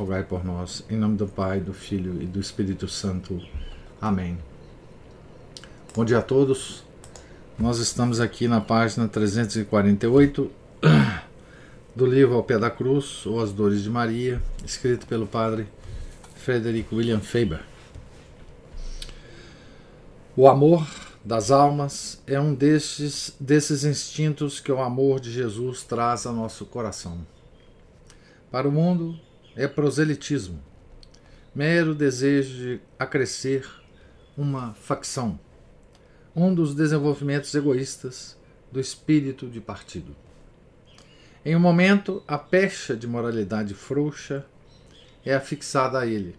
rogai por nós. Em nome do Pai, do Filho e do Espírito Santo. Amém. Bom dia a todos. Nós estamos aqui na página 348 do livro Ao Pé da Cruz, ou As Dores de Maria, escrito pelo padre Frederick William Faber. O amor das almas é um destes, desses instintos que o amor de Jesus traz ao nosso coração. Para o mundo, é proselitismo, mero desejo de acrescer uma facção, um dos desenvolvimentos egoístas do espírito de partido. Em um momento, a pecha de moralidade frouxa é afixada a ele.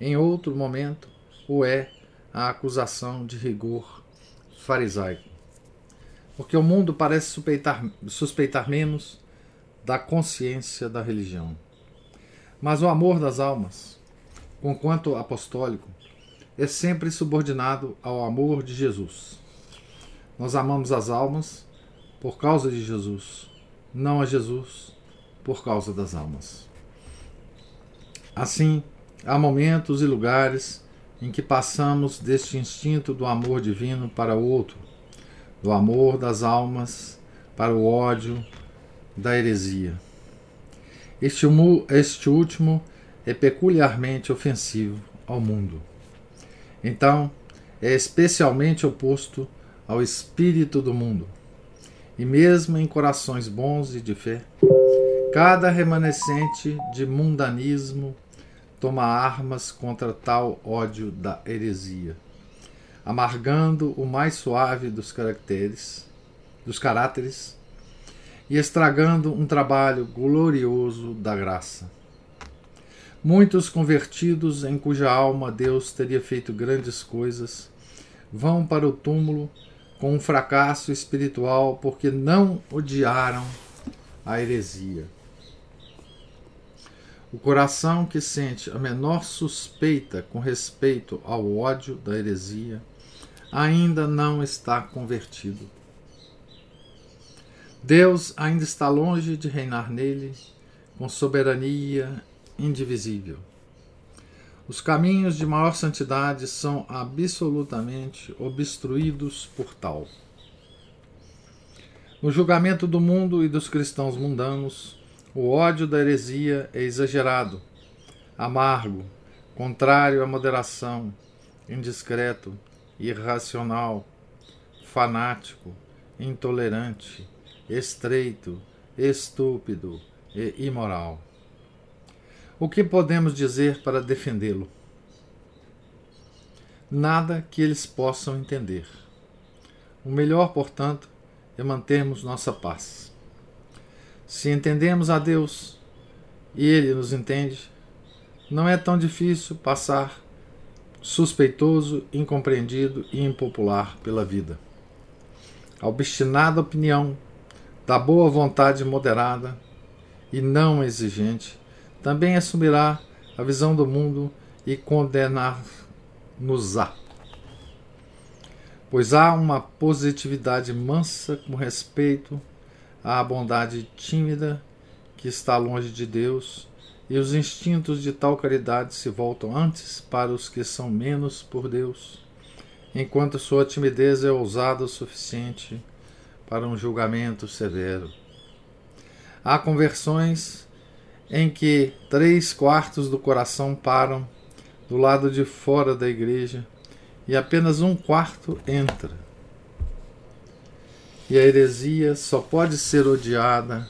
Em outro momento, o é a acusação de rigor farisaico. Porque o mundo parece suspeitar, suspeitar menos da consciência da religião. Mas o amor das almas, conquanto apostólico, é sempre subordinado ao amor de Jesus. Nós amamos as almas por causa de Jesus, não a Jesus por causa das almas. Assim, há momentos e lugares em que passamos deste instinto do amor divino para outro, do amor das almas para o ódio da heresia. Este, este último é peculiarmente ofensivo ao mundo. Então, é especialmente oposto ao espírito do mundo. E mesmo em corações bons e de fé, cada remanescente de mundanismo toma armas contra tal ódio da heresia, amargando o mais suave dos caracteres, dos caráteres e estragando um trabalho glorioso da graça. Muitos convertidos em cuja alma Deus teria feito grandes coisas vão para o túmulo com um fracasso espiritual porque não odiaram a heresia. O coração que sente a menor suspeita com respeito ao ódio da heresia ainda não está convertido. Deus ainda está longe de reinar nele com soberania indivisível. Os caminhos de maior santidade são absolutamente obstruídos por tal. No julgamento do mundo e dos cristãos mundanos, o ódio da heresia é exagerado, amargo, contrário à moderação, indiscreto, irracional, fanático, intolerante estreito, estúpido e imoral. O que podemos dizer para defendê-lo? Nada que eles possam entender. O melhor, portanto, é mantermos nossa paz. Se entendemos a Deus e Ele nos entende, não é tão difícil passar suspeitoso, incompreendido e impopular pela vida. A obstinada opinião da boa vontade moderada e não exigente, também assumirá a visão do mundo e condenar-nos-á. Pois há uma positividade mansa com respeito à bondade tímida que está longe de Deus, e os instintos de tal caridade se voltam antes para os que são menos por Deus, enquanto sua timidez é ousada o suficiente para um julgamento severo. Há conversões em que três quartos do coração param do lado de fora da igreja e apenas um quarto entra. E a heresia só pode ser odiada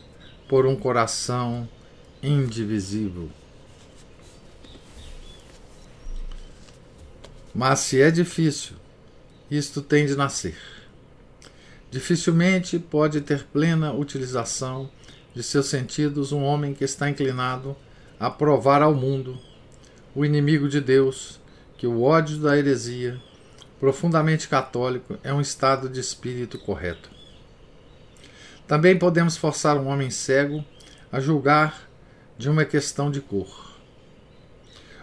por um coração indivisível. Mas se é difícil, isto tem de nascer dificilmente pode ter plena utilização de seus sentidos um homem que está inclinado a provar ao mundo, o inimigo de Deus, que o ódio da heresia, profundamente católico, é um estado de espírito correto. Também podemos forçar um homem cego a julgar de uma questão de cor.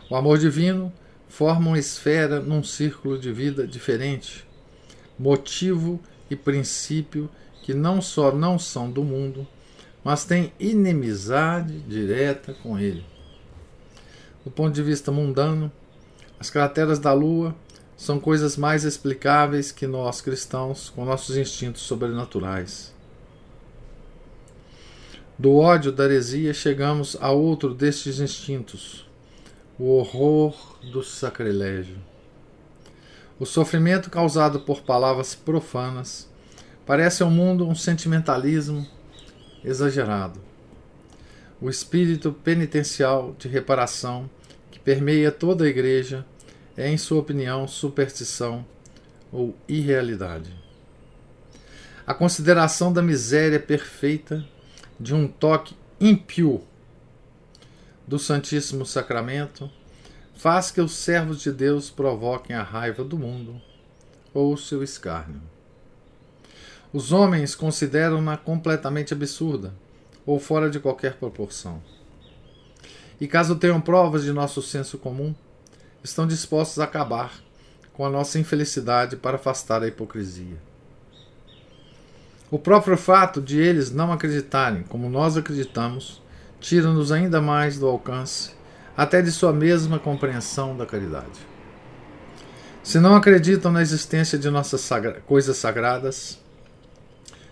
O amor divino forma uma esfera num círculo de vida diferente, motivo e princípio que não só não são do mundo, mas têm inimizade direta com ele. Do ponto de vista mundano, as crateras da Lua são coisas mais explicáveis que nós cristãos com nossos instintos sobrenaturais. Do ódio da heresia chegamos a outro destes instintos, o horror do sacrilégio. O sofrimento causado por palavras profanas parece ao mundo um sentimentalismo exagerado. O espírito penitencial de reparação que permeia toda a igreja é, em sua opinião, superstição ou irrealidade. A consideração da miséria perfeita de um toque ímpio do Santíssimo Sacramento faz que os servos de Deus provoquem a raiva do mundo ou o seu escárnio. Os homens consideram-na completamente absurda ou fora de qualquer proporção. E caso tenham provas de nosso senso comum, estão dispostos a acabar com a nossa infelicidade para afastar a hipocrisia. O próprio fato de eles não acreditarem como nós acreditamos tira-nos ainda mais do alcance, até de sua mesma compreensão da caridade. Se não acreditam na existência de nossas sagra coisas sagradas,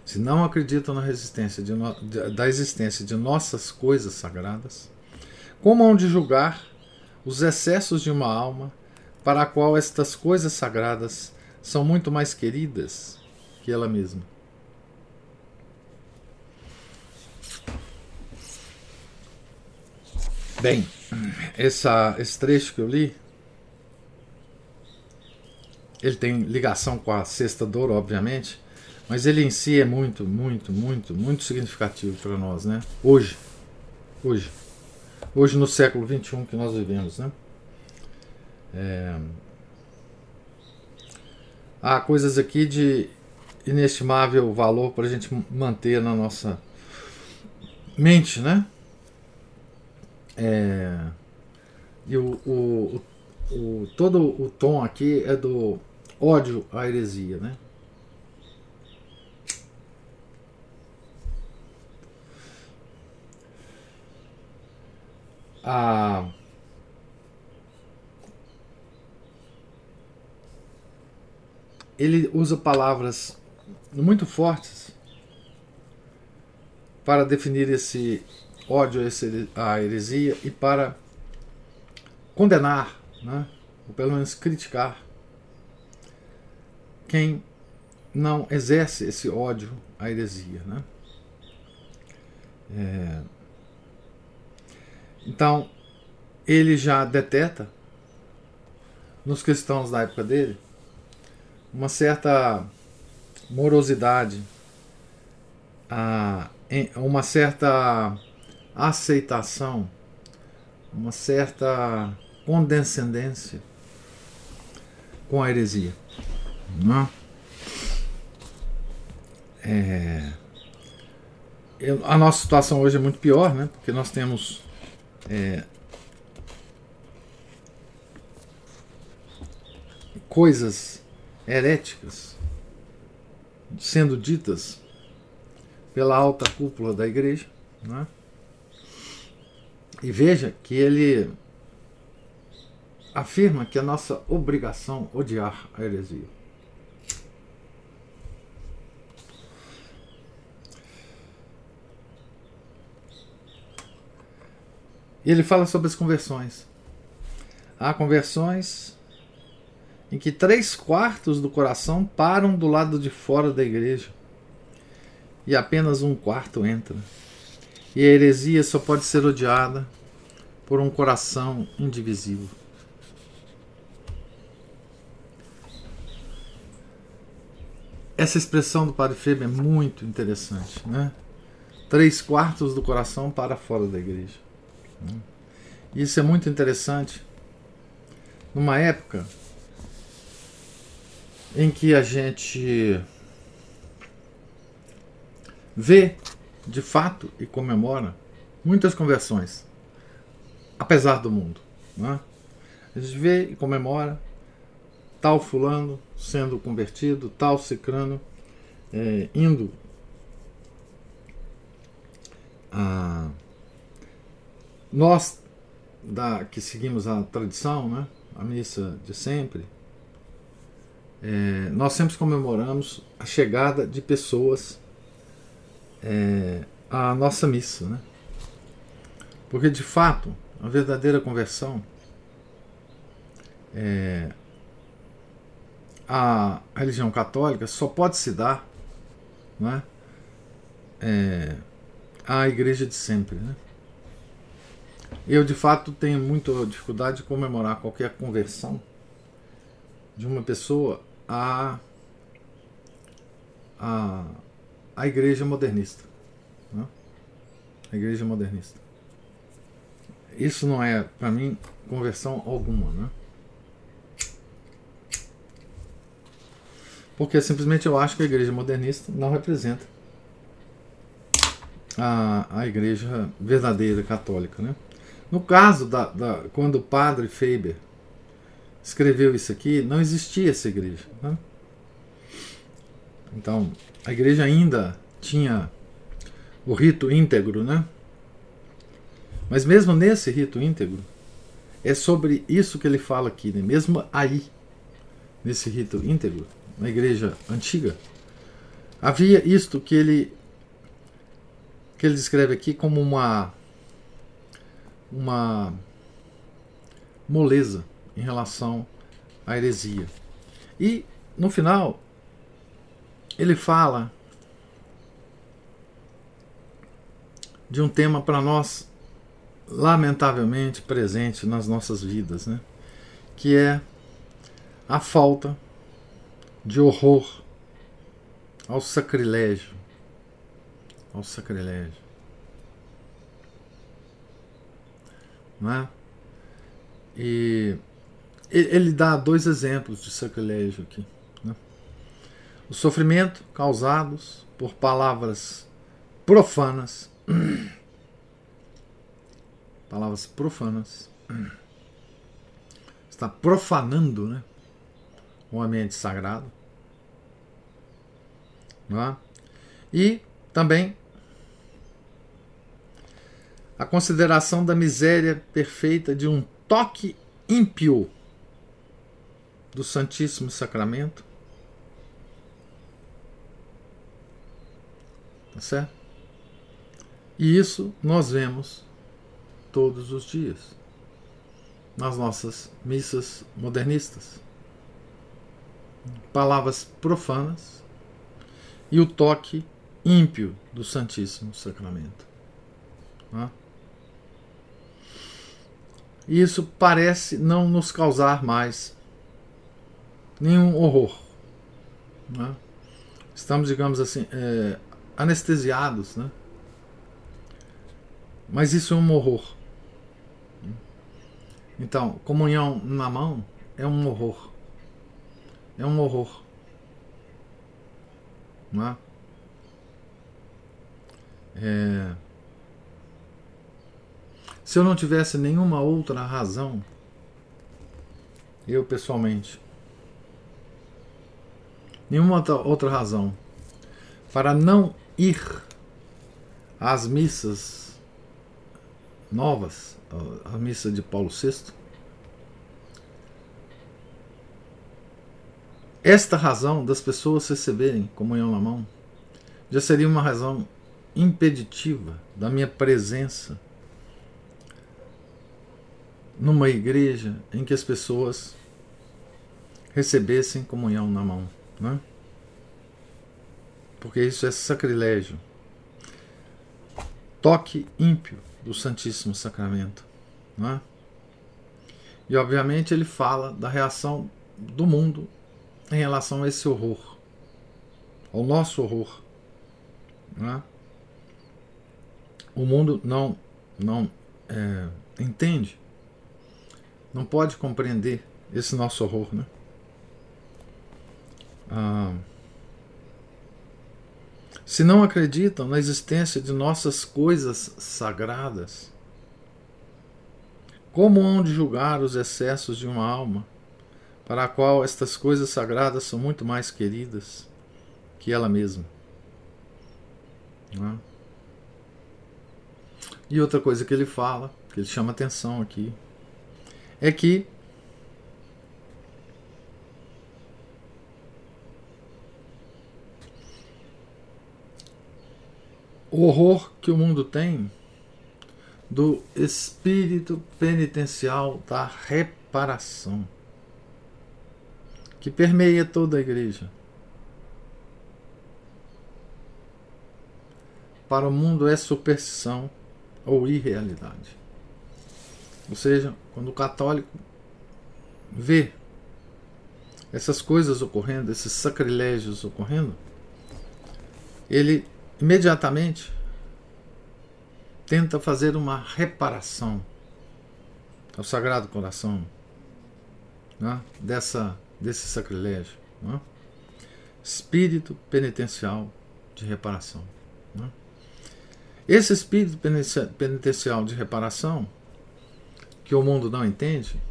se não acreditam na resistência de no, de, da existência de nossas coisas sagradas, como hão de julgar os excessos de uma alma para a qual estas coisas sagradas são muito mais queridas que ela mesma? Bem, essa, esse trecho que eu li, ele tem ligação com a Sexta Dor, obviamente, mas ele em si é muito, muito, muito, muito significativo para nós, né? Hoje. Hoje. Hoje no século XXI que nós vivemos, né? É... Há coisas aqui de inestimável valor para a gente manter na nossa mente, né? É... E o, o, o, todo o tom aqui é do ódio à heresia, né? a ele usa palavras muito fortes para definir esse ódio à heresia e para condenar, né, ou pelo menos criticar quem não exerce esse ódio à heresia. Né? É, então, ele já deteta nos cristãos da época dele uma certa morosidade, uma certa aceitação, uma certa condescendência com a heresia. Não é? É, a nossa situação hoje é muito pior, né? Porque nós temos é, coisas heréticas sendo ditas pela alta cúpula da igreja. Né? E veja que ele afirma que é nossa obrigação odiar a heresia. E ele fala sobre as conversões. Há conversões em que três quartos do coração param do lado de fora da igreja e apenas um quarto entra. E a heresia só pode ser odiada por um coração indivisível. Essa expressão do Padre Feber é muito interessante, né? Três quartos do coração para fora da igreja. Isso é muito interessante, numa época em que a gente vê de fato e comemora muitas conversões, apesar do mundo. Né? A gente vê e comemora tal fulano sendo convertido, tal cicrano é, indo a nós da, que seguimos a tradição, né, a missa de sempre, é, nós sempre comemoramos a chegada de pessoas é, à nossa missa. Né? Porque, de fato, a verdadeira conversão é, a religião católica só pode se dar né, é, à igreja de sempre. Né? Eu, de fato, tenho muita dificuldade de comemorar qualquer conversão de uma pessoa à, à, à igreja modernista. Né? A igreja modernista. Isso não é, para mim, conversão alguma. Né? Porque simplesmente eu acho que a igreja modernista não representa a, a igreja verdadeira católica. Né? No caso da, da, quando o padre Faber escreveu isso aqui, não existia essa igreja. Né? Então, a igreja ainda tinha o rito íntegro, né? Mas mesmo nesse rito íntegro, é sobre isso que ele fala aqui, né? mesmo aí, nesse rito íntegro, na igreja antiga, havia isto que ele que ele descreve aqui como uma uma moleza em relação à heresia. E no final ele fala de um tema para nós lamentavelmente presente nas nossas vidas, né? que é a falta de horror ao sacrilégio. Ao sacrilégio. Né? E ele dá dois exemplos de sacrilégio aqui. O sofrimento causados por palavras profanas. palavras profanas. Está profanando né? o ambiente sagrado. É? E também a consideração da miséria perfeita de um toque ímpio do Santíssimo Sacramento. Tá certo? E isso nós vemos todos os dias nas nossas missas modernistas. Palavras profanas e o toque ímpio do Santíssimo Sacramento. Né? Isso parece não nos causar mais nenhum horror. Né? Estamos, digamos assim, é, anestesiados, né? mas isso é um horror. Então, comunhão na mão é um horror. É um horror. Não é? É... Se eu não tivesse nenhuma outra razão, eu pessoalmente, nenhuma outra razão para não ir às missas novas, a missa de Paulo VI, esta razão das pessoas receberem comunhão na mão já seria uma razão impeditiva da minha presença numa igreja em que as pessoas recebessem comunhão na mão, né? Porque isso é sacrilégio. Toque ímpio do Santíssimo Sacramento, né? E obviamente ele fala da reação do mundo em relação a esse horror, ao nosso horror. Né? O mundo não, não é, entende, não pode compreender esse nosso horror, né? Ah, se não acreditam na existência de nossas coisas sagradas, como hão de julgar os excessos de uma alma, para a qual estas coisas sagradas são muito mais queridas que ela mesma? É? E outra coisa que ele fala, que ele chama atenção aqui, é que o horror que o mundo tem do espírito penitencial da reparação que permeia toda a igreja. Para o mundo é superstição ou irrealidade. Ou seja, quando o católico vê essas coisas ocorrendo, esses sacrilégios ocorrendo, ele imediatamente tenta fazer uma reparação ao Sagrado Coração né, dessa, desse sacrilégio. Né? Espírito penitencial de reparação. Né? Esse espírito penitencial de reparação, que o mundo não entende,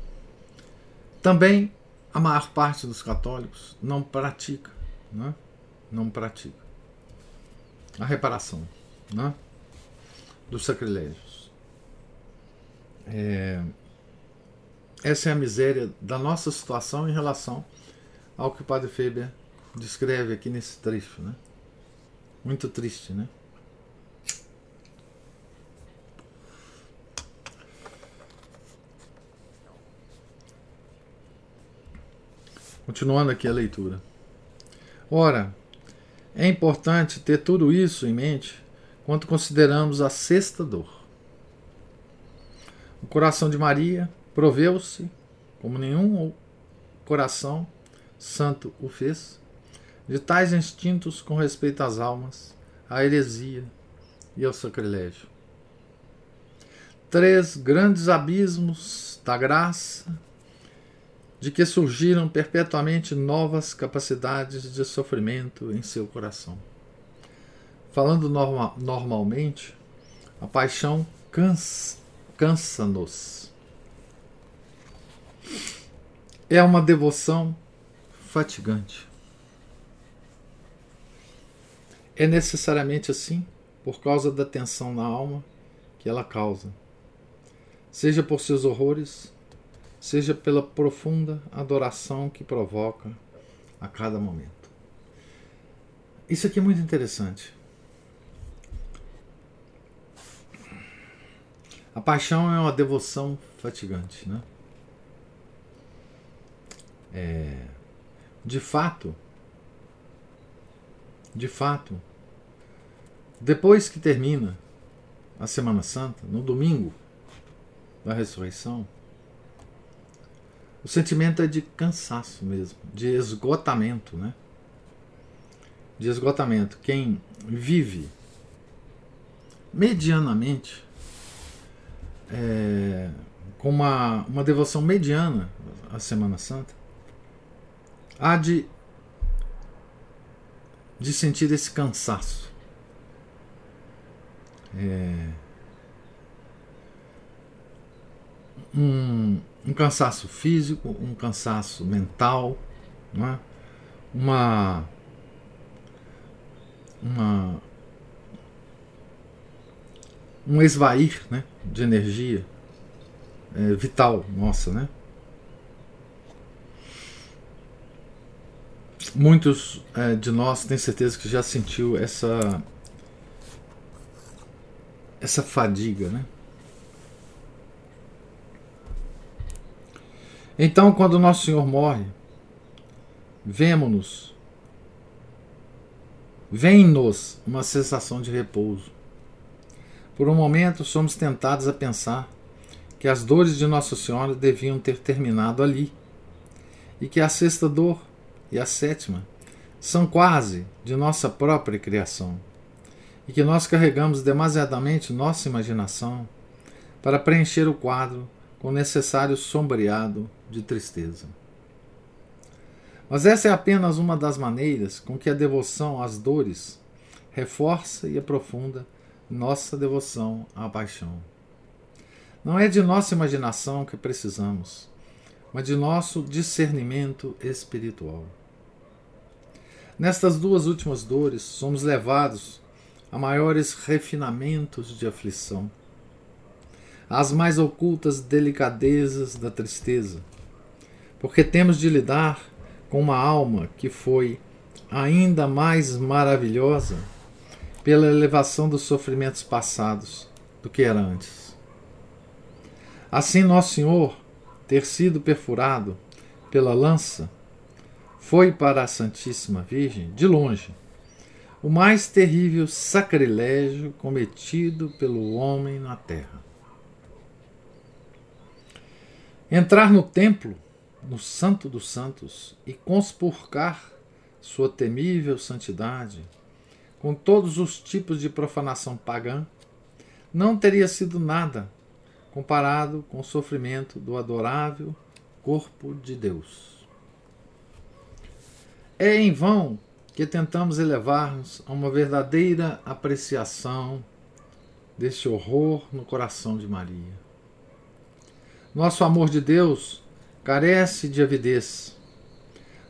também a maior parte dos católicos não pratica. Né? Não pratica a reparação né, dos sacrilégios. É, essa é a miséria da nossa situação em relação ao que o Padre Feber descreve aqui nesse trecho. Né? Muito triste, né? Continuando aqui a leitura. Ora, é importante ter tudo isso em mente quando consideramos a sexta dor. O coração de Maria proveu-se, como nenhum coração santo o fez, de tais instintos com respeito às almas, à heresia e ao sacrilégio. Três grandes abismos da graça de que surgiram perpetuamente novas capacidades de sofrimento em seu coração. Falando norma normalmente, a paixão cansa-nos. Cansa é uma devoção fatigante. É necessariamente assim por causa da tensão na alma que ela causa, seja por seus horrores, seja pela profunda adoração que provoca a cada momento. Isso aqui é muito interessante. A paixão é uma devoção fatigante, né? É, de fato, de fato, depois que termina a Semana Santa, no domingo da ressurreição, o sentimento é de cansaço mesmo, de esgotamento, né? De esgotamento. Quem vive medianamente, é, com uma, uma devoção mediana à Semana Santa, há de, de sentir esse cansaço. É, um, um cansaço físico, um cansaço mental, é? uma, uma um esvair né, de energia é, vital nossa, né? Muitos é, de nós têm certeza que já sentiu essa essa fadiga, né? Então, quando Nosso Senhor morre, vemos-nos, vem-nos uma sensação de repouso. Por um momento, somos tentados a pensar que as dores de Nossa Senhora deviam ter terminado ali, e que a sexta dor e a sétima são quase de nossa própria criação, e que nós carregamos demasiadamente nossa imaginação para preencher o quadro com o necessário sombreado de tristeza. Mas essa é apenas uma das maneiras com que a devoção às dores reforça e aprofunda nossa devoção à paixão. Não é de nossa imaginação que precisamos, mas de nosso discernimento espiritual. Nestas duas últimas dores, somos levados a maiores refinamentos de aflição, às mais ocultas delicadezas da tristeza, porque temos de lidar com uma alma que foi ainda mais maravilhosa pela elevação dos sofrimentos passados do que era antes. Assim, Nosso Senhor, ter sido perfurado pela lança, foi para a Santíssima Virgem, de longe, o mais terrível sacrilégio cometido pelo homem na terra. Entrar no templo, no Santo dos Santos, e conspurcar sua temível santidade com todos os tipos de profanação pagã, não teria sido nada comparado com o sofrimento do adorável corpo de Deus. É em vão que tentamos elevar-nos a uma verdadeira apreciação deste horror no coração de Maria. Nosso amor de Deus carece de avidez.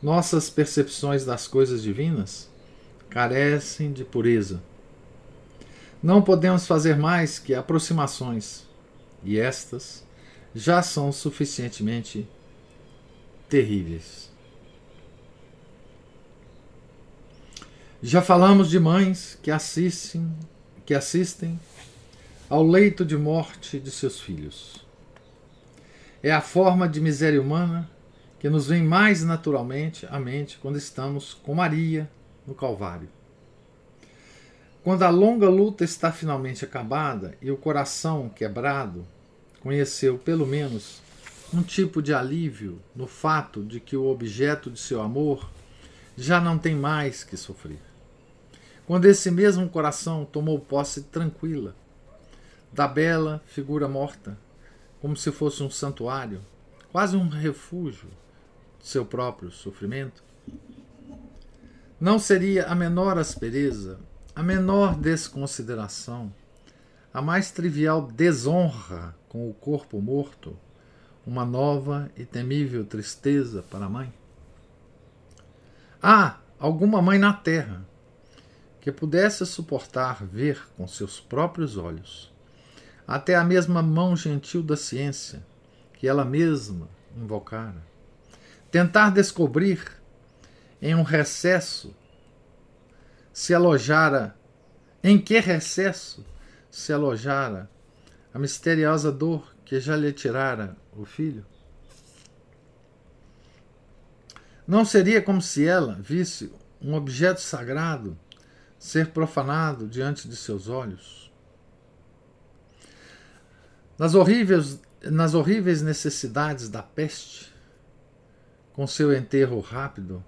Nossas percepções das coisas divinas carecem de pureza. Não podemos fazer mais que aproximações, e estas já são suficientemente terríveis. Já falamos de mães que assistem, que assistem ao leito de morte de seus filhos. É a forma de miséria humana que nos vem mais naturalmente à mente quando estamos com Maria no Calvário. Quando a longa luta está finalmente acabada e o coração quebrado conheceu pelo menos um tipo de alívio no fato de que o objeto de seu amor já não tem mais que sofrer quando esse mesmo coração tomou posse tranquila da bela figura morta, como se fosse um santuário, quase um refúgio de seu próprio sofrimento, não seria a menor aspereza, a menor desconsideração, a mais trivial desonra com o corpo morto, uma nova e temível tristeza para a mãe? Há alguma mãe na terra que pudesse suportar ver com seus próprios olhos, até a mesma mão gentil da ciência que ela mesma invocara, tentar descobrir em um recesso se alojara, em que recesso se alojara a misteriosa dor que já lhe tirara o filho? Não seria como se ela visse um objeto sagrado ser profanado diante de seus olhos? Nas horríveis, nas horríveis necessidades da peste, com seu enterro rápido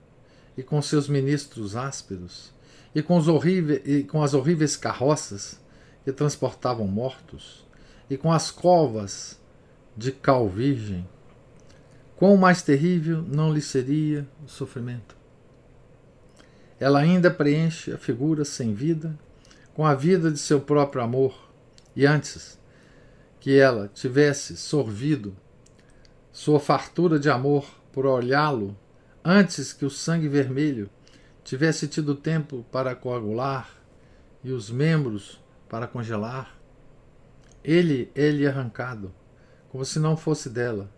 e com seus ministros ásperos, e com, os horríveis, e com as horríveis carroças que transportavam mortos, e com as covas de cal virgem, quão mais terrível não lhe seria o sofrimento? ela ainda preenche a figura sem vida com a vida de seu próprio amor, e antes que ela tivesse sorvido sua fartura de amor por olhá-lo, antes que o sangue vermelho tivesse tido tempo para coagular e os membros para congelar, ele é-lhe arrancado, como se não fosse dela,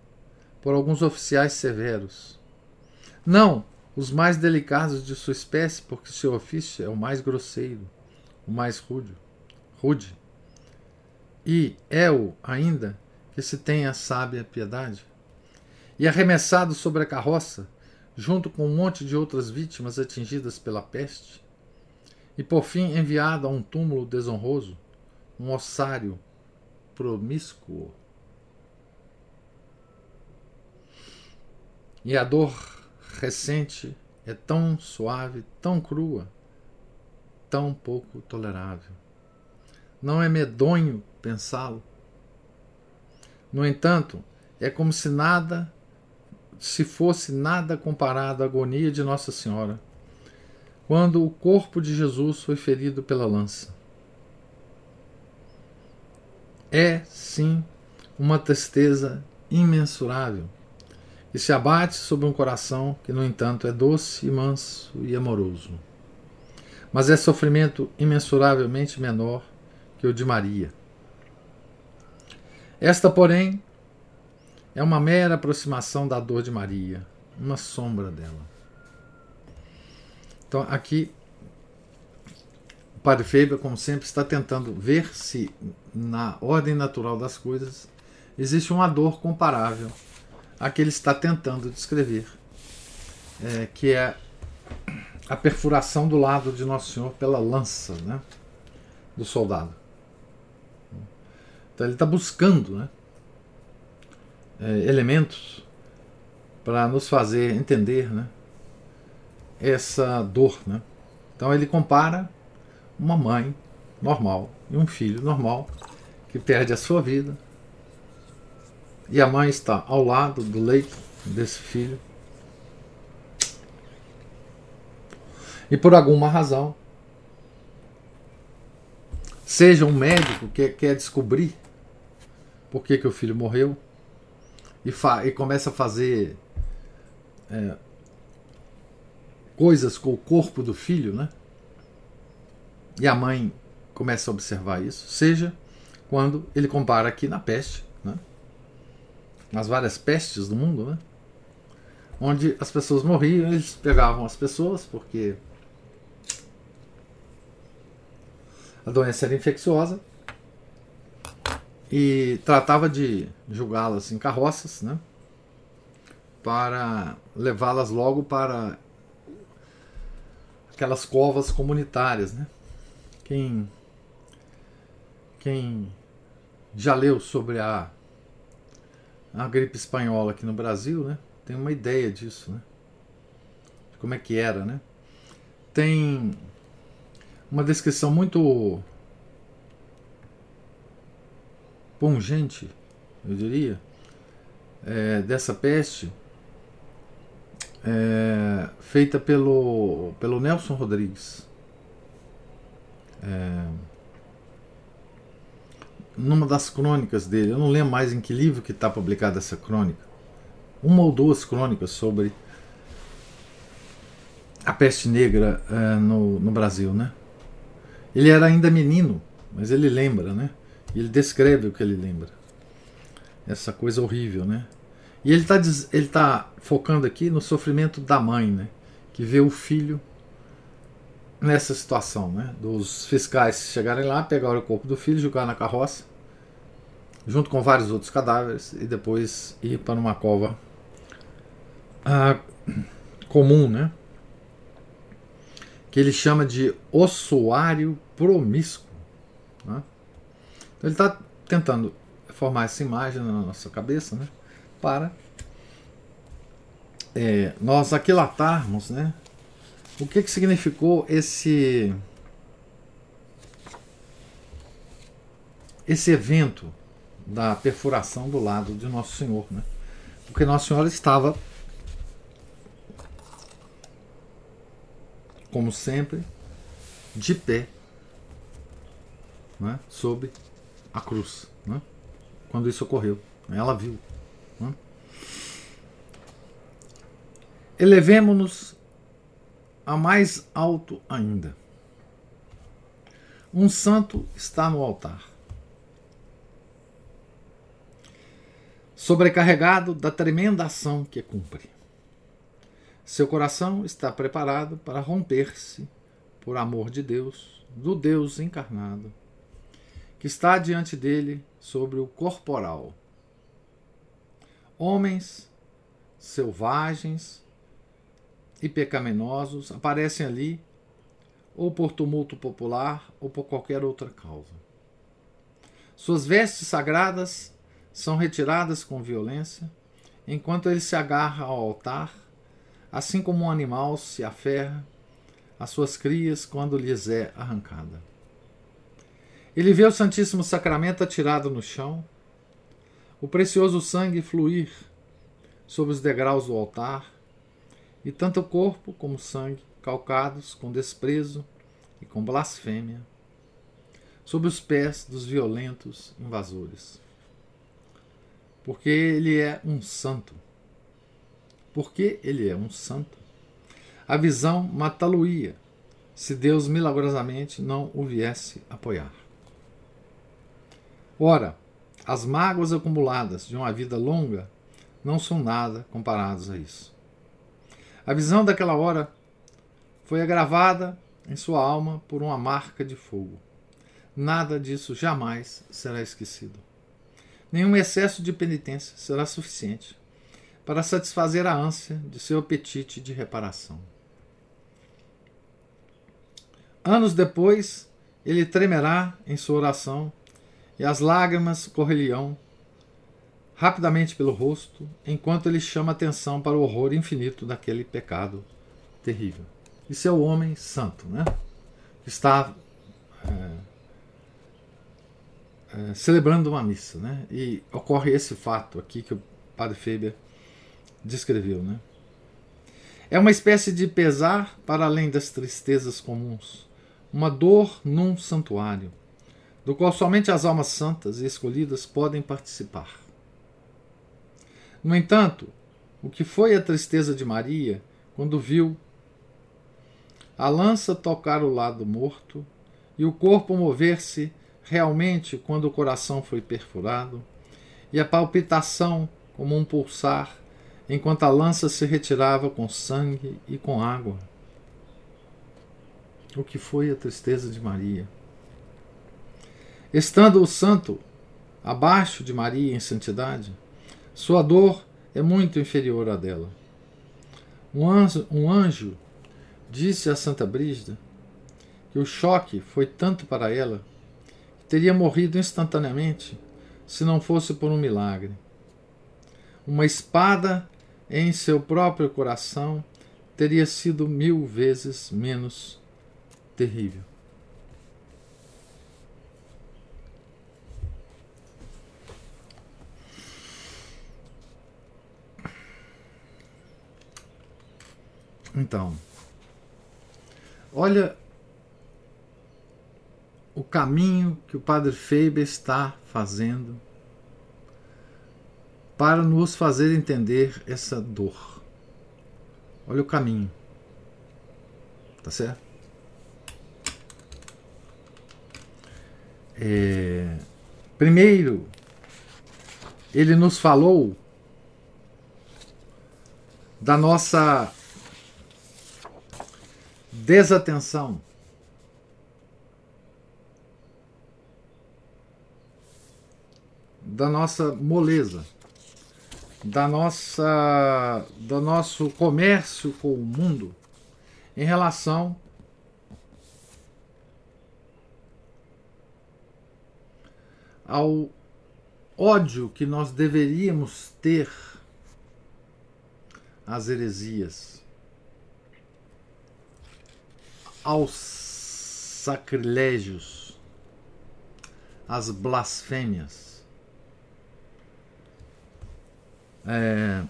por alguns oficiais severos. Não os mais delicados de sua espécie, porque seu ofício é o mais grosseiro, o mais rude, rude. E é-o ainda que se tenha sábia piedade. E arremessado sobre a carroça, junto com um monte de outras vítimas atingidas pela peste, e por fim enviado a um túmulo desonroso, um ossário promíscuo. E a dor recente é tão suave, tão crua, tão pouco tolerável. Não é medonho pensá-lo. No entanto, é como se nada, se fosse nada comparado à agonia de Nossa Senhora, quando o corpo de Jesus foi ferido pela lança. É, sim, uma tristeza imensurável que se abate sobre um coração que, no entanto, é doce e manso e amoroso. Mas é sofrimento imensuravelmente menor que o de Maria. Esta, porém, é uma mera aproximação da dor de Maria, uma sombra dela. Então, aqui, o Padre Faber, como sempre, está tentando ver se, na ordem natural das coisas, existe uma dor comparável à que ele está tentando descrever, é, que é a perfuração do lado de Nosso Senhor pela lança né, do soldado. Então ele está buscando né, é, elementos para nos fazer entender né, essa dor. Né? Então ele compara uma mãe normal e um filho normal que perde a sua vida e a mãe está ao lado do leito desse filho e por alguma razão seja um médico que quer descobrir por que, que o filho morreu e, e começa a fazer é, coisas com o corpo do filho, né? E a mãe começa a observar isso, seja quando ele compara aqui na peste, né? nas várias pestes do mundo, né? onde as pessoas morriam, eles pegavam as pessoas porque a doença era infecciosa e tratava de julgá-las em carroças, né? Para levá-las logo para aquelas covas comunitárias, né? Quem quem já leu sobre a a gripe espanhola aqui no Brasil, né? Tem uma ideia disso, né? De como é que era, né? Tem uma descrição muito pungente, eu diria, é, dessa peste, é, feita pelo, pelo Nelson Rodrigues. É, numa das crônicas dele, eu não lembro mais em que livro que está publicada essa crônica, uma ou duas crônicas sobre a peste negra é, no, no Brasil, né? Ele era ainda menino, mas ele lembra, né? Ele descreve o que ele lembra. Essa coisa horrível, né? E ele está ele tá focando aqui no sofrimento da mãe, né? Que vê o filho nessa situação, né? Dos fiscais chegarem lá, pegar o corpo do filho, jogar na carroça, junto com vários outros cadáveres, e depois ir para uma cova ah, comum, né? Que ele chama de ossuário promíscuo. Né? Ele está tentando formar essa imagem na nossa cabeça, né? Para é, nós aquilatarmos, né? O que, que significou esse esse evento da perfuração do lado de Nosso Senhor, né? Porque Nossa Senhora estava, como sempre, de pé né, sob a cruz. Né, quando isso ocorreu. Ela viu. Né. Elevemos-nos a mais alto ainda. Um santo está no altar. Sobrecarregado da tremenda ação que cumpre. Seu coração está preparado para romper-se por amor de Deus, do Deus encarnado que está diante dele sobre o corporal. Homens selvagens e pecaminosos aparecem ali ou por tumulto popular ou por qualquer outra causa. Suas vestes sagradas são retiradas com violência, enquanto ele se agarra ao altar, assim como um animal se aferra às suas crias quando lhes é arrancada. Ele vê o Santíssimo Sacramento atirado no chão, o precioso sangue fluir sobre os degraus do altar, e tanto o corpo como o sangue, calcados com desprezo e com blasfêmia, sob os pés dos violentos invasores. Porque ele é um santo. Porque ele é um santo. A visão matá-lo-ia se Deus milagrosamente não o viesse apoiar. Ora, as mágoas acumuladas de uma vida longa não são nada comparados a isso. A visão daquela hora foi agravada em sua alma por uma marca de fogo. Nada disso jamais será esquecido. Nenhum excesso de penitência será suficiente para satisfazer a ânsia de seu apetite de reparação. Anos depois, ele tremerá em sua oração e as lágrimas correriam rapidamente pelo rosto, enquanto ele chama atenção para o horror infinito daquele pecado terrível. Isso é o homem santo, né? Está é, é, celebrando uma missa, né? E ocorre esse fato aqui que o padre Feber descreveu, né? É uma espécie de pesar para além das tristezas comuns, uma dor num santuário do qual somente as almas santas e escolhidas podem participar. No entanto, o que foi a tristeza de Maria quando viu a lança tocar o lado morto e o corpo mover-se realmente quando o coração foi perfurado, e a palpitação como um pulsar enquanto a lança se retirava com sangue e com água. O que foi a tristeza de Maria? Estando o santo abaixo de Maria em santidade, sua dor é muito inferior à dela. Um anjo, um anjo disse a Santa Brígida que o choque foi tanto para ela que teria morrido instantaneamente se não fosse por um milagre. Uma espada em seu próprio coração teria sido mil vezes menos terrível. Então, olha o caminho que o Padre Feibe está fazendo para nos fazer entender essa dor. Olha o caminho. Tá certo? É, primeiro, ele nos falou da nossa desatenção. Da nossa moleza, da nossa, do nosso comércio com o mundo em relação ao ódio que nós deveríamos ter às heresias aos sacrilégios, às blasfêmias, é,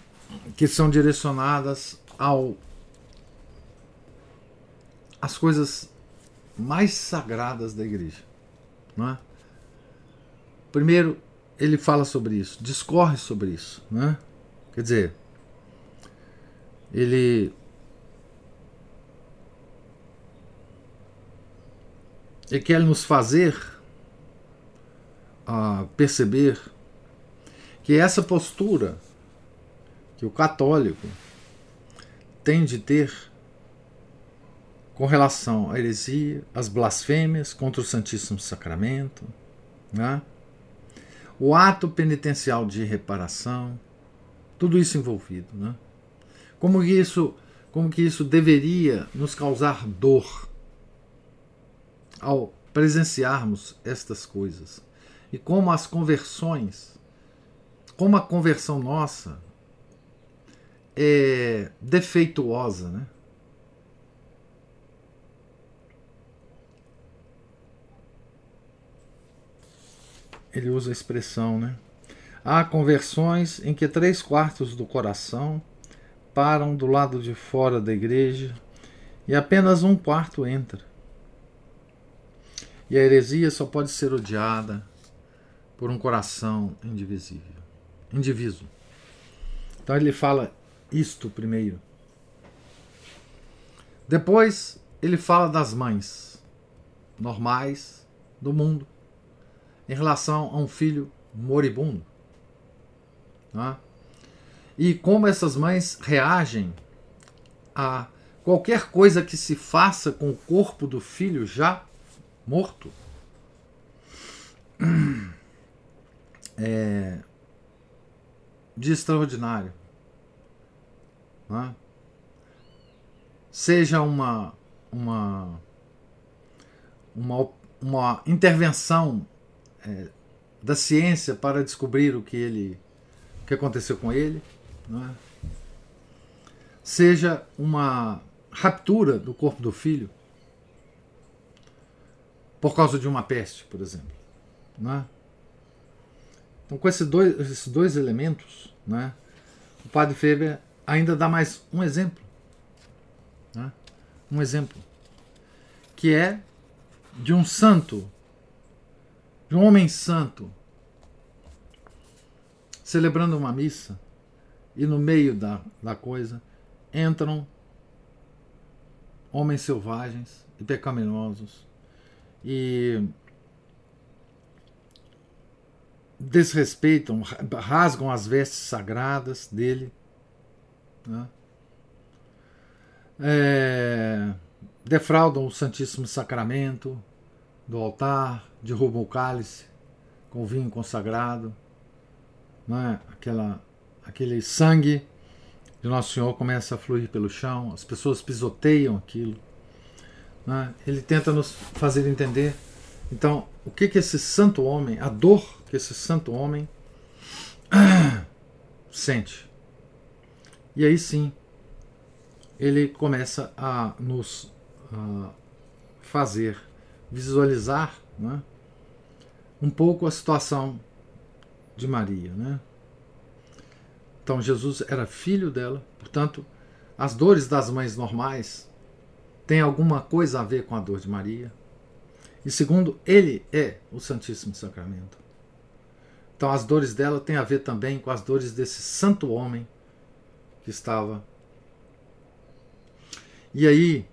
que são direcionadas ao as coisas mais sagradas da igreja. Não é? Primeiro, ele fala sobre isso, discorre sobre isso. Né? Quer dizer, ele e quer nos fazer uh, perceber que essa postura que o católico tem de ter com relação à heresia, às blasfêmias contra o Santíssimo Sacramento, né? o ato penitencial de reparação, tudo isso envolvido. Né? Como, que isso, como que isso deveria nos causar dor ao presenciarmos estas coisas e como as conversões, como a conversão nossa é defeituosa, né? Ele usa a expressão, né? Há conversões em que três quartos do coração param do lado de fora da igreja e apenas um quarto entra. E a heresia só pode ser odiada por um coração indivisível, indiviso. Então ele fala isto primeiro. Depois ele fala das mães normais do mundo em relação a um filho moribundo. Né? E como essas mães reagem a qualquer coisa que se faça com o corpo do filho já morto. É, de extraordinário. Né? Seja uma, uma, uma, uma intervenção é, da ciência para descobrir o que ele o que aconteceu com ele, né? seja uma raptura do corpo do filho por causa de uma peste, por exemplo. Né? Então, com esses dois, esses dois elementos, né, o padre Feber ainda dá mais um exemplo. Né? Um exemplo. Que é de um santo, de um homem santo, celebrando uma missa, e no meio da, da coisa entram homens selvagens e pecaminosos e desrespeitam, rasgam as vestes sagradas dele, né? é, defraudam o Santíssimo Sacramento do altar, derrubam o cálice com vinho consagrado, né? Aquela, aquele sangue de Nosso Senhor começa a fluir pelo chão, as pessoas pisoteiam aquilo. Né? Ele tenta nos fazer entender. Então, o que que esse santo homem, a dor que esse santo homem sente. E aí sim, ele começa a nos a fazer visualizar né, um pouco a situação de Maria. Né? Então, Jesus era filho dela, portanto, as dores das mães normais têm alguma coisa a ver com a dor de Maria. E segundo, ele é o Santíssimo Sacramento. Então as dores dela têm a ver também com as dores desse santo homem que estava. E aí,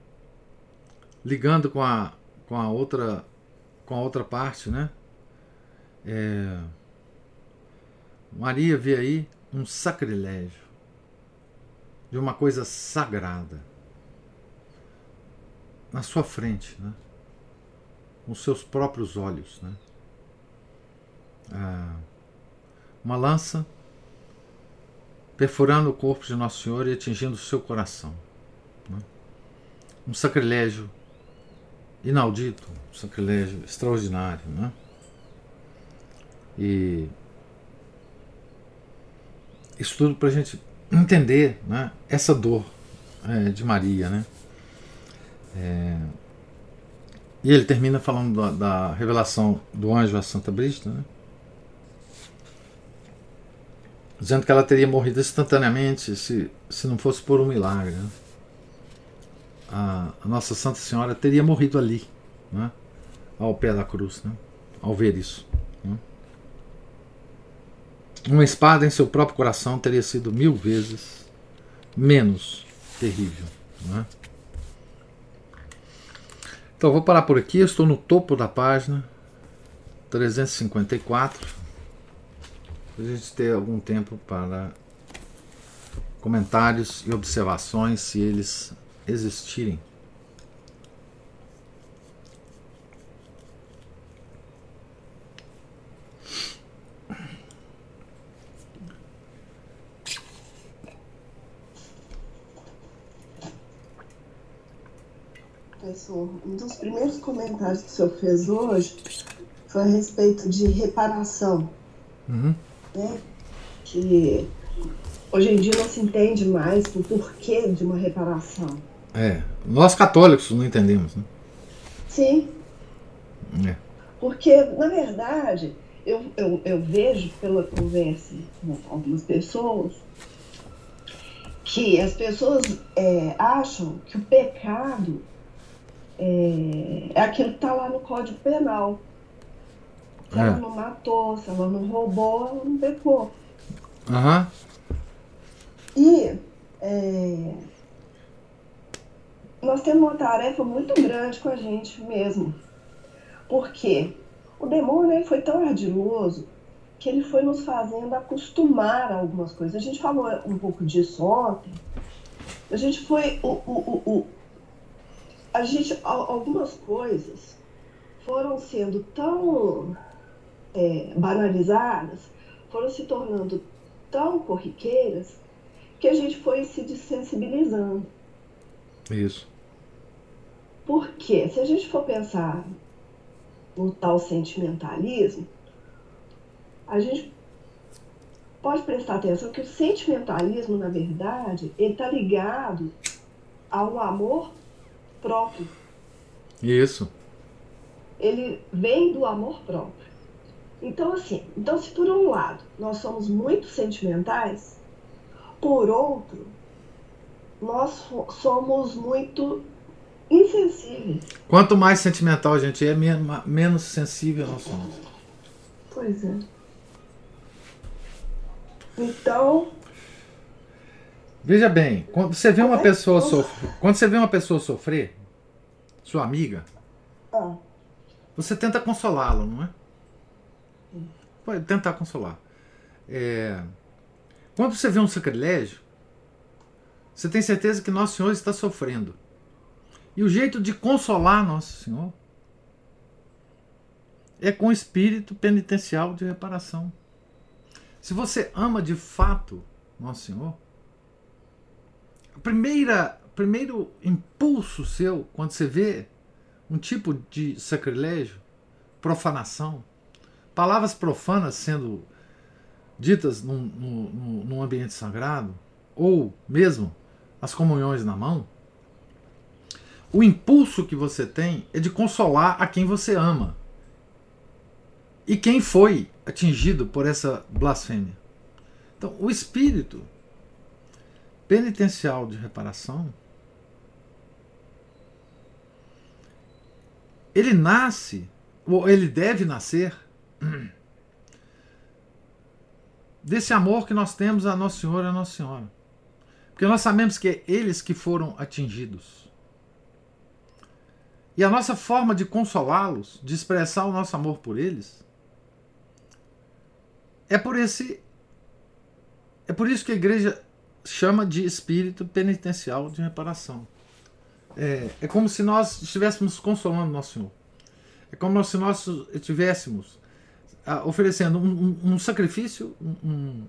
ligando com a, com a outra com a outra parte, né? É, Maria vê aí um sacrilégio de uma coisa sagrada na sua frente, né? com seus próprios olhos. Né? Ah, uma lança perfurando o corpo de Nosso Senhor e atingindo o seu coração. Né? Um sacrilégio inaudito, um sacrilégio extraordinário. Né? E isso tudo para a gente entender né, essa dor é, de Maria. Né? É, e ele termina falando da, da, revelação do anjo a Santa Brígida, né? dizendo que ela teria morrido instantaneamente se, se não fosse por um milagre. Né? A, a, Nossa Santa Senhora teria morrido ali, né? ao pé da cruz, né? ao ver isso. Né? Uma espada em seu próprio coração teria sido mil vezes menos terrível. Né? Então vou parar por aqui, estou no topo da página 354 a gente ter algum tempo para comentários e observações, se eles existirem. Professor, um dos primeiros comentários que o senhor fez hoje foi a respeito de reparação. Uhum né? Que hoje em dia não se entende mais o porquê de uma reparação. É, nós católicos não entendemos, né? Sim. É. Porque, na verdade, eu, eu, eu vejo pela conversa com algumas pessoas que as pessoas é, acham que o pecado é, é aquilo que está lá no Código Penal. Se é. ela não matou, se ela não roubou, ela não pecou. Uhum. E é, nós temos uma tarefa muito grande com a gente mesmo. Porque o demônio ele foi tão ardiloso que ele foi nos fazendo acostumar a algumas coisas. A gente falou um pouco disso ontem. A gente foi. O, o, o, a gente, algumas coisas foram sendo tão é, banalizadas, foram se tornando tão corriqueiras, que a gente foi se desensibilizando. Isso. Porque, se a gente for pensar no tal sentimentalismo, a gente pode prestar atenção que o sentimentalismo, na verdade, ele está ligado ao amor próprio. Isso. Ele vem do amor próprio. Então, assim, então se por um lado nós somos muito sentimentais, por outro, nós somos muito insensíveis. Quanto mais sentimental a gente é, menos sensível nós somos. Pois é. Então. Veja bem, quando você vê uma pessoa sofrer, quando você vê uma pessoa sofrer, sua amiga, ah. você tenta consolá-la, não é? Pode tentar consolar. É, quando você vê um sacrilégio, você tem certeza que Nosso Senhor está sofrendo. E o jeito de consolar Nosso Senhor é com o espírito penitencial de reparação. Se você ama de fato Nosso Senhor, primeira, primeiro impulso seu, quando você vê um tipo de sacrilégio, profanação, palavras profanas sendo ditas num, num, num ambiente sagrado, ou mesmo as comunhões na mão, o impulso que você tem é de consolar a quem você ama. E quem foi atingido por essa blasfêmia? Então, o espírito penitencial de reparação ele nasce, ou ele deve nascer, desse amor que nós temos a Nosso Senhor e a Nossa Senhora. Porque nós sabemos que é eles que foram atingidos. E a nossa forma de consolá-los, de expressar o nosso amor por eles, é por esse é por isso que a igreja chama de espírito penitencial de reparação. É, é como se nós estivéssemos consolando nosso Senhor. É como se nós estivéssemos ah, oferecendo um, um, um sacrifício um,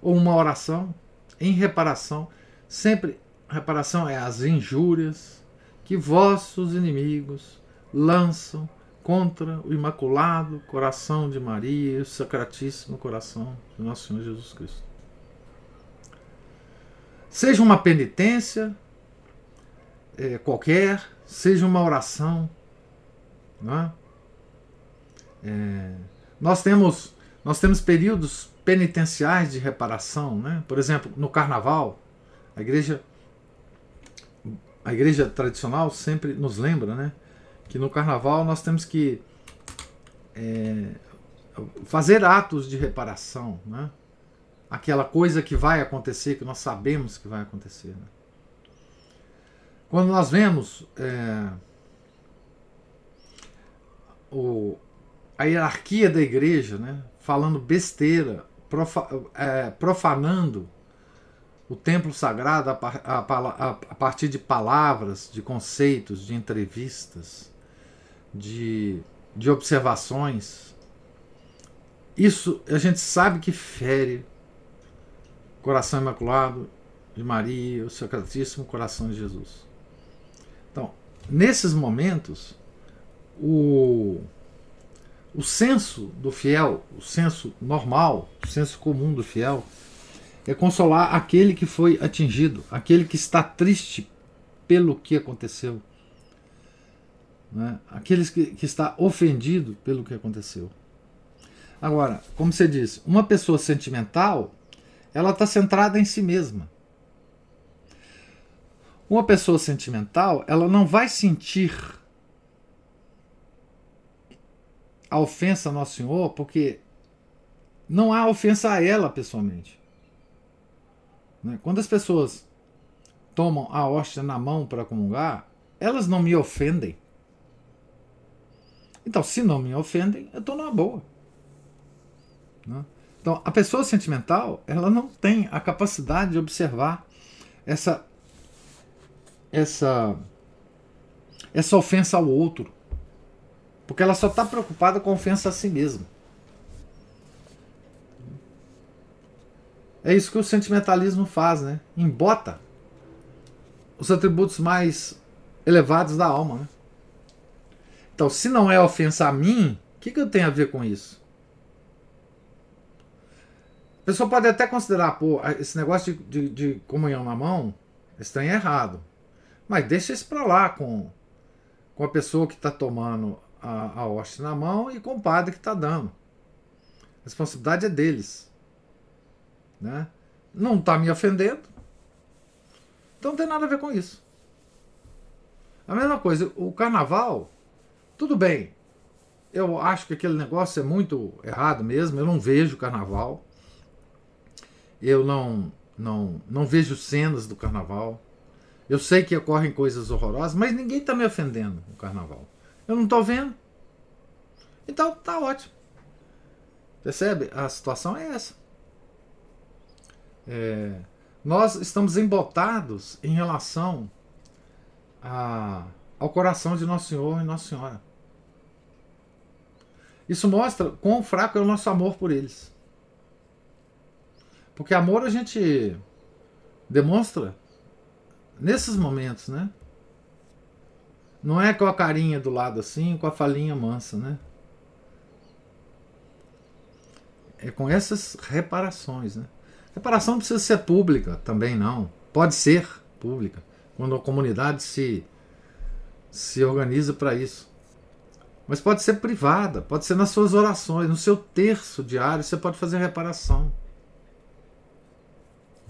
ou uma oração em reparação. Sempre reparação é as injúrias que vossos inimigos lançam contra o Imaculado Coração de Maria e o Sacratíssimo Coração de Nosso Senhor Jesus Cristo. Seja uma penitência é, qualquer, seja uma oração, não é? É, nós temos nós temos períodos penitenciais de reparação, né? Por exemplo, no Carnaval, a igreja a igreja tradicional sempre nos lembra, né? que no carnaval nós temos que é, fazer atos de reparação, né? Aquela coisa que vai acontecer, que nós sabemos que vai acontecer. Né? Quando nós vemos é, o, a hierarquia da igreja né, falando besteira, profa, é, profanando o templo sagrado a, a, a, a partir de palavras, de conceitos, de entrevistas, de, de observações, isso a gente sabe que fere coração imaculado de Maria, o Sacratíssimo Coração de Jesus. Então, nesses momentos, o, o senso do fiel, o senso normal, o senso comum do fiel, é consolar aquele que foi atingido, aquele que está triste pelo que aconteceu né? aqueles que, que está ofendido pelo que aconteceu. Agora, como você disse, uma pessoa sentimental, ela está centrada em si mesma. Uma pessoa sentimental, ela não vai sentir a ofensa a Nosso Senhor, porque não há ofensa a ela pessoalmente. Né? Quando as pessoas tomam a hóstia na mão para comungar, elas não me ofendem. Então, se não me ofendem, eu estou numa boa. Né? Então, a pessoa sentimental, ela não tem a capacidade de observar essa essa essa ofensa ao outro, porque ela só está preocupada com a ofensa a si mesma. É isso que o sentimentalismo faz, né? Embota os atributos mais elevados da alma. Né? Então, se não é ofensa a mim, o que, que eu tenho a ver com isso? A pessoa pode até considerar, pô, esse negócio de, de, de comunhão na mão, trem é errado. Mas deixa isso para lá com, com a pessoa que está tomando a, a hóstia na mão e com o padre que está dando. A responsabilidade é deles. Né? Não está me ofendendo. Então não tem nada a ver com isso. A mesma coisa, o carnaval, tudo bem. Eu acho que aquele negócio é muito errado mesmo. Eu não vejo carnaval. Eu não, não, não vejo cenas do carnaval. Eu sei que ocorrem coisas horrorosas, mas ninguém está me ofendendo no carnaval. Eu não estou vendo. Então tá ótimo. Percebe? A situação é essa. É, nós estamos embotados em relação a, ao coração de Nosso Senhor e Nossa Senhora. Isso mostra quão fraco é o nosso amor por eles. Porque amor a gente demonstra nesses momentos, né? Não é com a carinha do lado assim, com a falinha mansa, né? É com essas reparações, né? Reparação precisa ser pública também, não. Pode ser pública, quando a comunidade se, se organiza para isso. Mas pode ser privada, pode ser nas suas orações, no seu terço diário, você pode fazer reparação.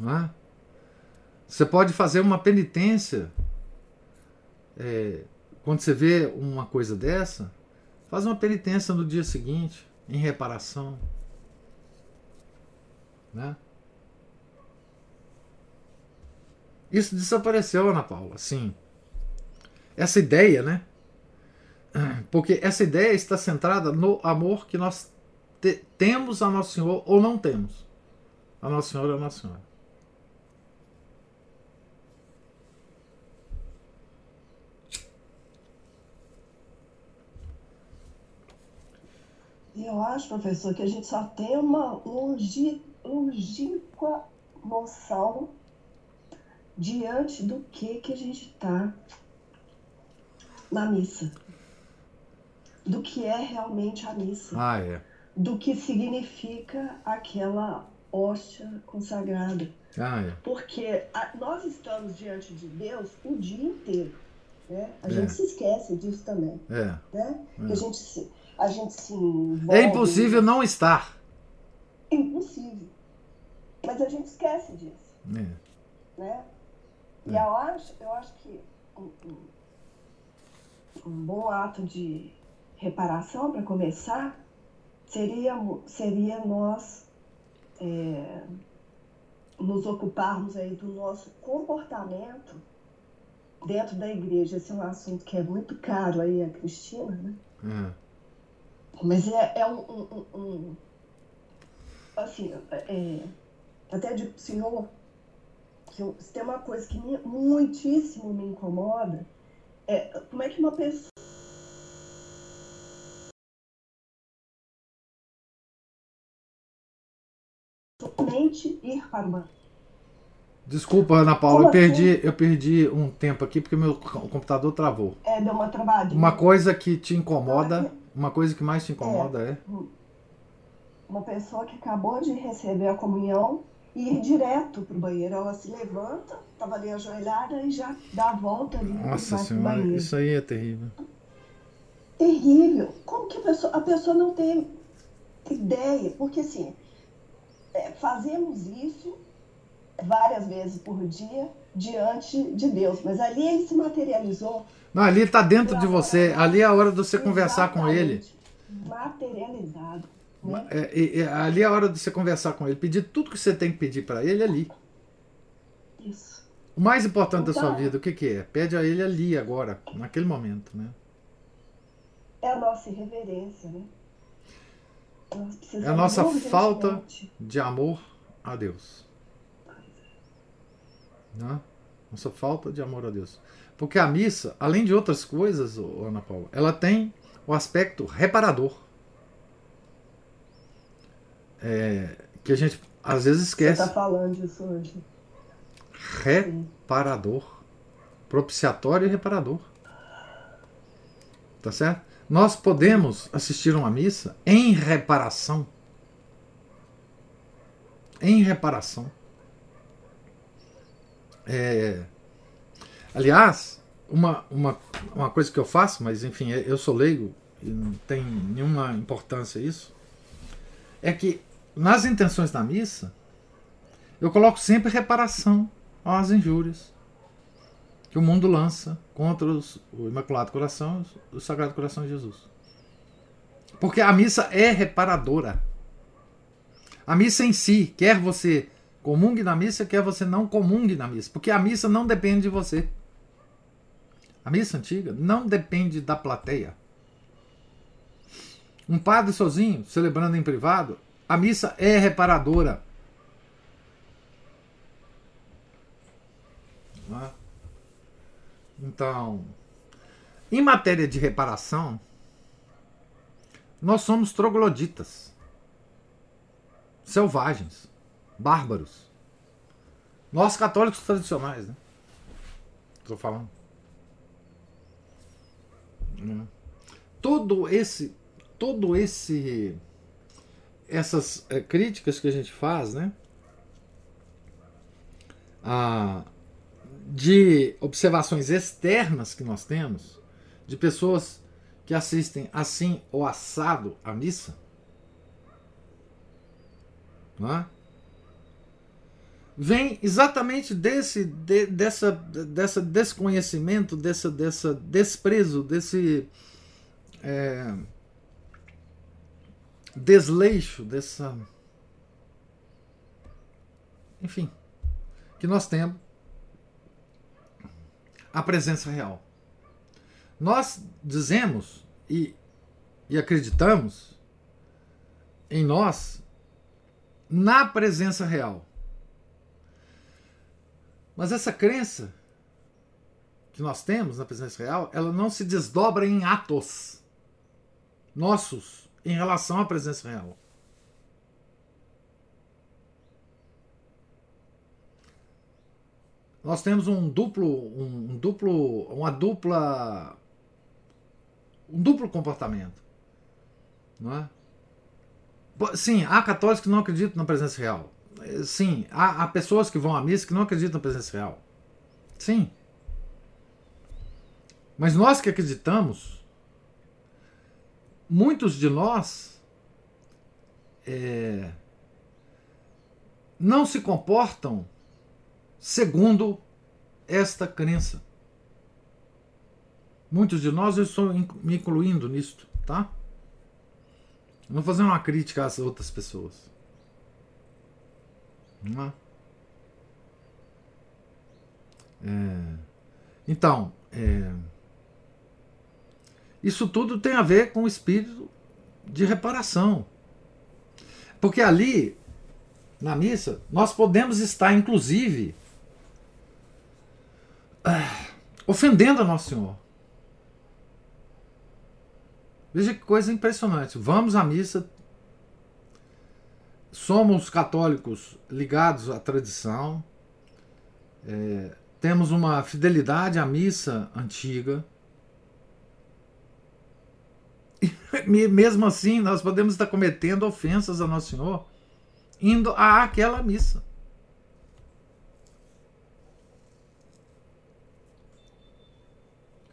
É? Você pode fazer uma penitência. É, quando você vê uma coisa dessa, faz uma penitência no dia seguinte, em reparação. Né? Isso desapareceu, Ana Paula, sim. Essa ideia, né? Porque essa ideia está centrada no amor que nós te temos a Nosso Senhor ou não temos. A Nosso Senhor e a Nossa Senhora. Eu acho, professor, que a gente só tem uma longínqua noção diante do que que a gente está na missa. Do que é realmente a missa. Ah, é. Do que significa aquela hóstia consagrada. Ah, é. Porque a, nós estamos diante de Deus o dia inteiro. Né? A é. gente se esquece disso também. É. Né? É. a gente se, a gente se envolve, É impossível não estar. Impossível. Mas a gente esquece disso. É. Né? E eu acho, eu acho que um, um bom ato de reparação, para começar, seria, seria nós é, nos ocuparmos aí do nosso comportamento dentro da igreja. Esse é um assunto que é muito caro aí a Cristina, né? Hum. Mas é, é um, um, um, assim, é, até de senhor, que eu, se tem uma coisa que me, muitíssimo me incomoda, é como é que uma pessoa somente ir para uma Desculpa, Ana Paula, eu perdi, assim? eu perdi um tempo aqui porque meu computador travou. É, deu uma travadinha. Uma coisa que te incomoda, uma coisa que mais te incomoda é, é? Uma pessoa que acabou de receber a comunhão e ir direto pro banheiro. Ela se levanta, tava ali ajoelhada e já dá a volta ali. Nossa senhora, isso aí é terrível. Terrível. Como que a pessoa, a pessoa não tem ideia, porque assim, é, fazemos isso várias vezes por dia diante de Deus, mas ali ele se materializou. Não, ali está dentro de você, ali é a hora de você conversar com ele. Materializado. Né? É, é, ali é a hora de você conversar com ele, pedir tudo que você tem que pedir para ele ali. Isso. O mais importante então, da sua então, vida, o que, que é? Pede a ele ali, agora, naquele momento, né? É a nossa irreverência, né? É a nossa falta de amor a Deus. Né? Nossa falta de amor a Deus. Porque a missa, além de outras coisas, Ana Paula, ela tem o aspecto reparador. É, que a gente às vezes esquece. Você está falando disso hoje. Reparador. Propiciatório e reparador. Tá certo? Nós podemos assistir uma missa em reparação. Em reparação. É, aliás, uma, uma, uma coisa que eu faço, mas enfim, eu sou leigo e não tem nenhuma importância isso, é que nas intenções da missa eu coloco sempre reparação às injúrias que o mundo lança contra os, o Imaculado Coração e o Sagrado Coração de Jesus. Porque a missa é reparadora. A missa em si, quer você comungue na missa, quer você não comungue na missa. Porque a missa não depende de você. A missa antiga não depende da plateia. Um padre sozinho, celebrando em privado, a missa é reparadora. É? Então, em matéria de reparação, nós somos trogloditas, selvagens, bárbaros. Nós católicos tradicionais, né? Estou falando. Né? Todo esse, todo esse, essas é, críticas que a gente faz, né? A, de observações externas que nós temos, de pessoas que assistem assim ou assado à missa, não é? Vem exatamente desse, de, dessa, dessa desconhecimento, dessa, dessa desprezo, desse é, desleixo, dessa. Enfim, que nós temos a presença real. Nós dizemos e, e acreditamos em nós na presença real. Mas essa crença que nós temos na presença real, ela não se desdobra em atos nossos em relação à presença real. nós temos um duplo, um, duplo, uma dupla, um duplo comportamento, não é? Sim, há católicos que não acreditam na presença real. Sim, há, há pessoas que vão à missa que não acreditam na presença real. Sim. Mas nós que acreditamos, muitos de nós é, não se comportam segundo esta crença. Muitos de nós, eu estou me incluindo nisto, tá? Não fazendo uma crítica às outras pessoas. Não é? É, então, é, isso tudo tem a ver com o espírito de reparação. Porque ali, na missa, nós podemos estar, inclusive, ah, ofendendo a Nosso Senhor. Veja que coisa impressionante. Vamos à missa, somos católicos ligados à tradição, é, temos uma fidelidade à missa antiga. E mesmo assim, nós podemos estar cometendo ofensas a Nosso Senhor indo àquela missa.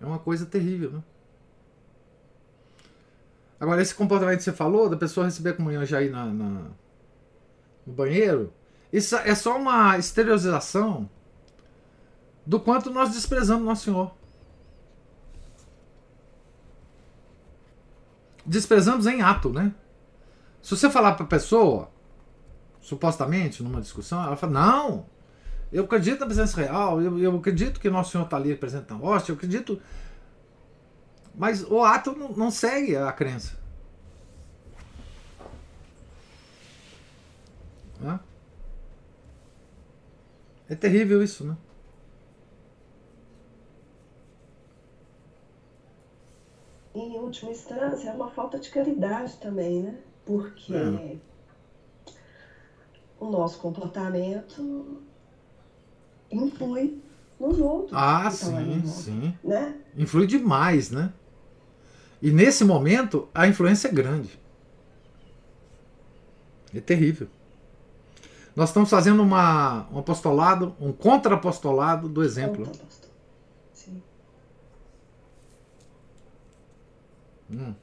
É uma coisa terrível, né? Agora, esse comportamento que você falou, da pessoa receber a comunhão já ir na, na, no banheiro, isso é só uma exteriorização do quanto nós desprezamos Nosso Senhor. Desprezamos em ato, né? Se você falar para a pessoa, supostamente, numa discussão, ela fala: Não, eu acredito na presença real, eu, eu acredito que Nosso Senhor está ali presente na eu acredito. Mas o ato não, não segue a crença. É terrível isso, né? Em última instância, é uma falta de caridade também, né? Porque é. o nosso comportamento influi nos outros. Ah, sim, sim. Né? Influi demais, né? E nesse momento, a influência é grande. É terrível. Nós estamos fazendo uma, um apostolado, um contra-apostolado do exemplo. Sim. Hum.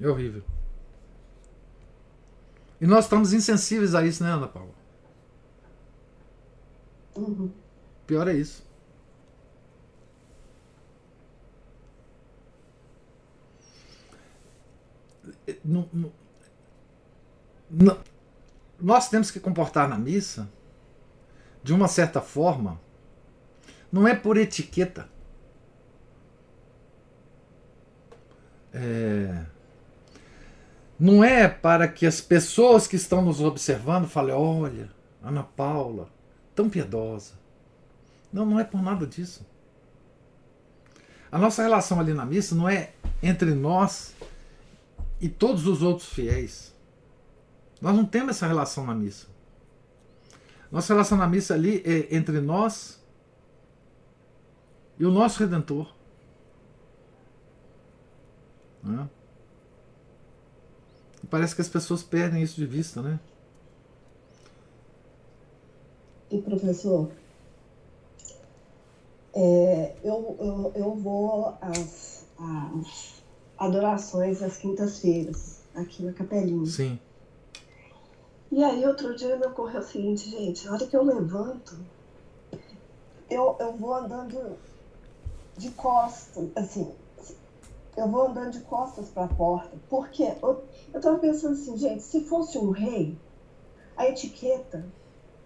É horrível. E nós estamos insensíveis a isso, né, Ana Paula? Uhum. Pior é isso. Não, não, não, nós temos que comportar na missa de uma certa forma, não é por etiqueta. É, não é para que as pessoas que estão nos observando falem: olha, Ana Paula, tão piedosa. Não, não é por nada disso. A nossa relação ali na missa não é entre nós e todos os outros fiéis. Nós não temos essa relação na missa. Nossa relação na missa ali é entre nós e o nosso Redentor. Né? E parece que as pessoas perdem isso de vista, né? E professor, é, eu, eu, eu vou às, às adorações às quintas-feiras, aqui na Capelinha. Sim. E aí outro dia me ocorreu o seguinte, gente, a hora que eu levanto, eu, eu vou andando de costas, assim, eu vou andando de costas para a porta, porque eu, eu tava pensando assim, gente, se fosse um rei, a etiqueta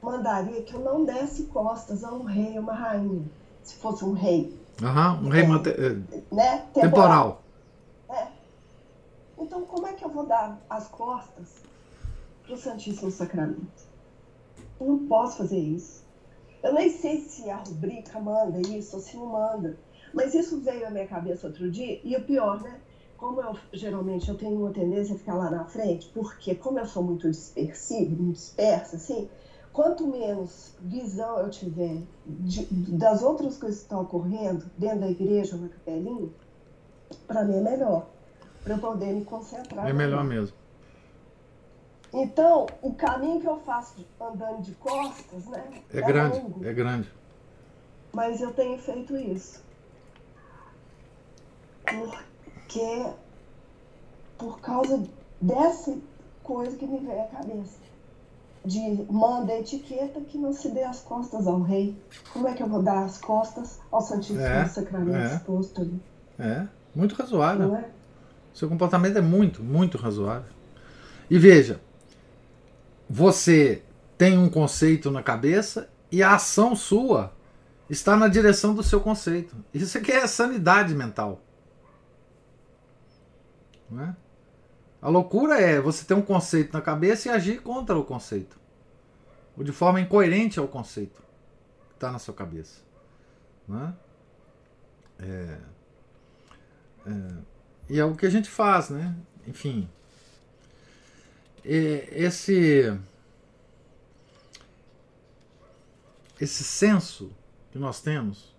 mandaria que eu não desse costas a um rei uma rainha, se fosse um rei. Uhum, um rei é, né? temporal. temporal. É. Então como é que eu vou dar as costas para o Santíssimo Sacramento. Eu não posso fazer isso. Eu nem sei se a rubrica manda isso ou se não manda. Mas isso veio à minha cabeça outro dia, e o pior, né? Como eu geralmente eu tenho uma tendência a ficar lá na frente, porque como eu sou muito dispersiva, muito dispersa, assim, quanto menos visão eu tiver de, das outras coisas que estão ocorrendo dentro da igreja ou na capelinha, para mim é melhor. Para eu poder me concentrar. É melhor mesmo. Então, o caminho que eu faço andando de costas, né? É, é grande, longo, é grande. Mas eu tenho feito isso. Porque por causa dessa coisa que me veio à cabeça. De manda etiqueta que não se dê as costas ao rei. Como é que eu vou dar as costas ao Santíssimo é, Sacramento é, exposto ali? É, muito razoável. Não é? Seu comportamento é muito, muito razoável. E veja, você tem um conceito na cabeça e a ação sua está na direção do seu conceito. Isso aqui é sanidade mental. Não é? A loucura é você ter um conceito na cabeça e agir contra o conceito. Ou de forma incoerente ao conceito que está na sua cabeça. Não é? É, é, e é o que a gente faz, né? Enfim, esse esse senso que nós temos,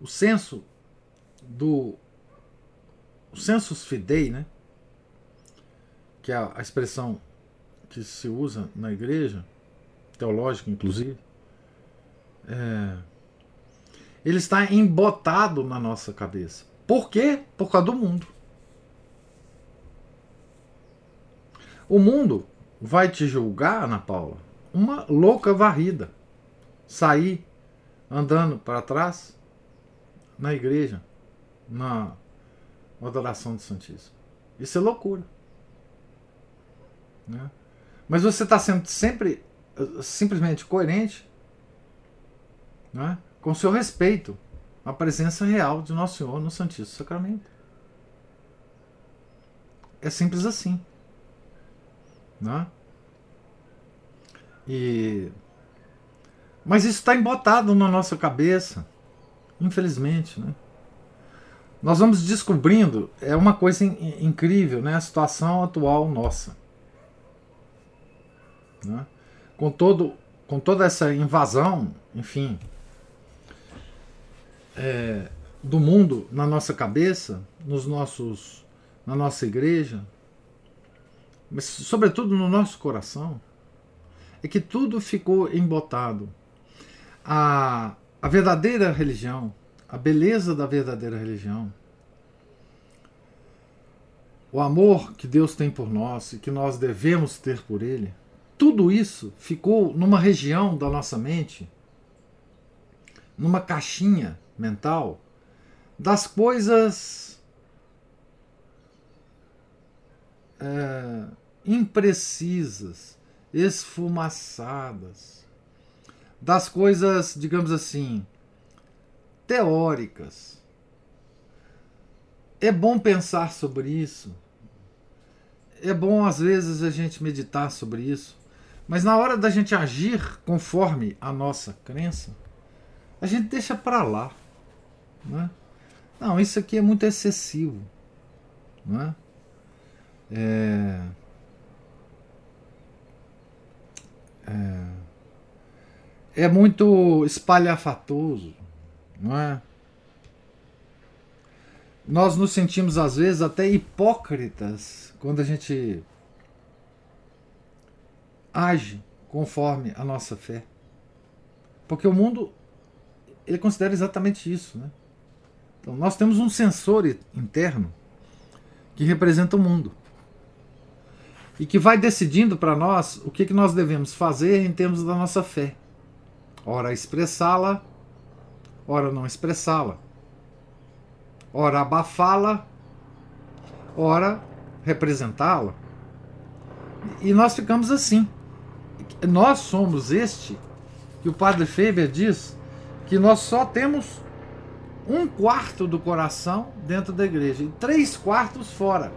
o senso do o sensus fidei, né? Que é a, expressão que se usa na igreja, teológica inclusive, é, ele está embotado na nossa cabeça. Por quê? Por causa do mundo. O mundo vai te julgar, Ana Paula, uma louca varrida. Sair andando para trás na igreja, na adoração do Santíssimo. Isso é loucura. Né? Mas você está sendo sempre simplesmente coerente né? com seu respeito à presença real de Nosso Senhor no Santíssimo Sacramento. É simples assim. Né? E... Mas isso está embotado na nossa cabeça, infelizmente. Né? Nós vamos descobrindo, é uma coisa in incrível, né? a situação atual nossa. Né? Com, todo, com toda essa invasão, enfim, é, do mundo na nossa cabeça, nos nossos, na nossa igreja, mas sobretudo no nosso coração, é que tudo ficou embotado. A, a verdadeira religião, a beleza da verdadeira religião, o amor que Deus tem por nós e que nós devemos ter por Ele, tudo isso ficou numa região da nossa mente, numa caixinha mental, das coisas é, imprecisas, esfumaçadas, das coisas, digamos assim, teóricas. É bom pensar sobre isso. É bom, às vezes, a gente meditar sobre isso. Mas na hora da gente agir conforme a nossa crença, a gente deixa para lá. Né? Não, isso aqui é muito excessivo. Né? É, é, é muito espalhafatoso. Não é? Nós nos sentimos às vezes até hipócritas quando a gente age conforme a nossa fé. Porque o mundo ele considera exatamente isso. Né? Então, nós temos um sensor interno que representa o mundo e que vai decidindo para nós o que, que nós devemos fazer em termos da nossa fé. Ora, expressá-la, ora, não expressá-la, ora, abafá-la, ora, representá-la. E nós ficamos assim. Nós somos este que o padre Faber diz que nós só temos um quarto do coração dentro da igreja e três quartos fora.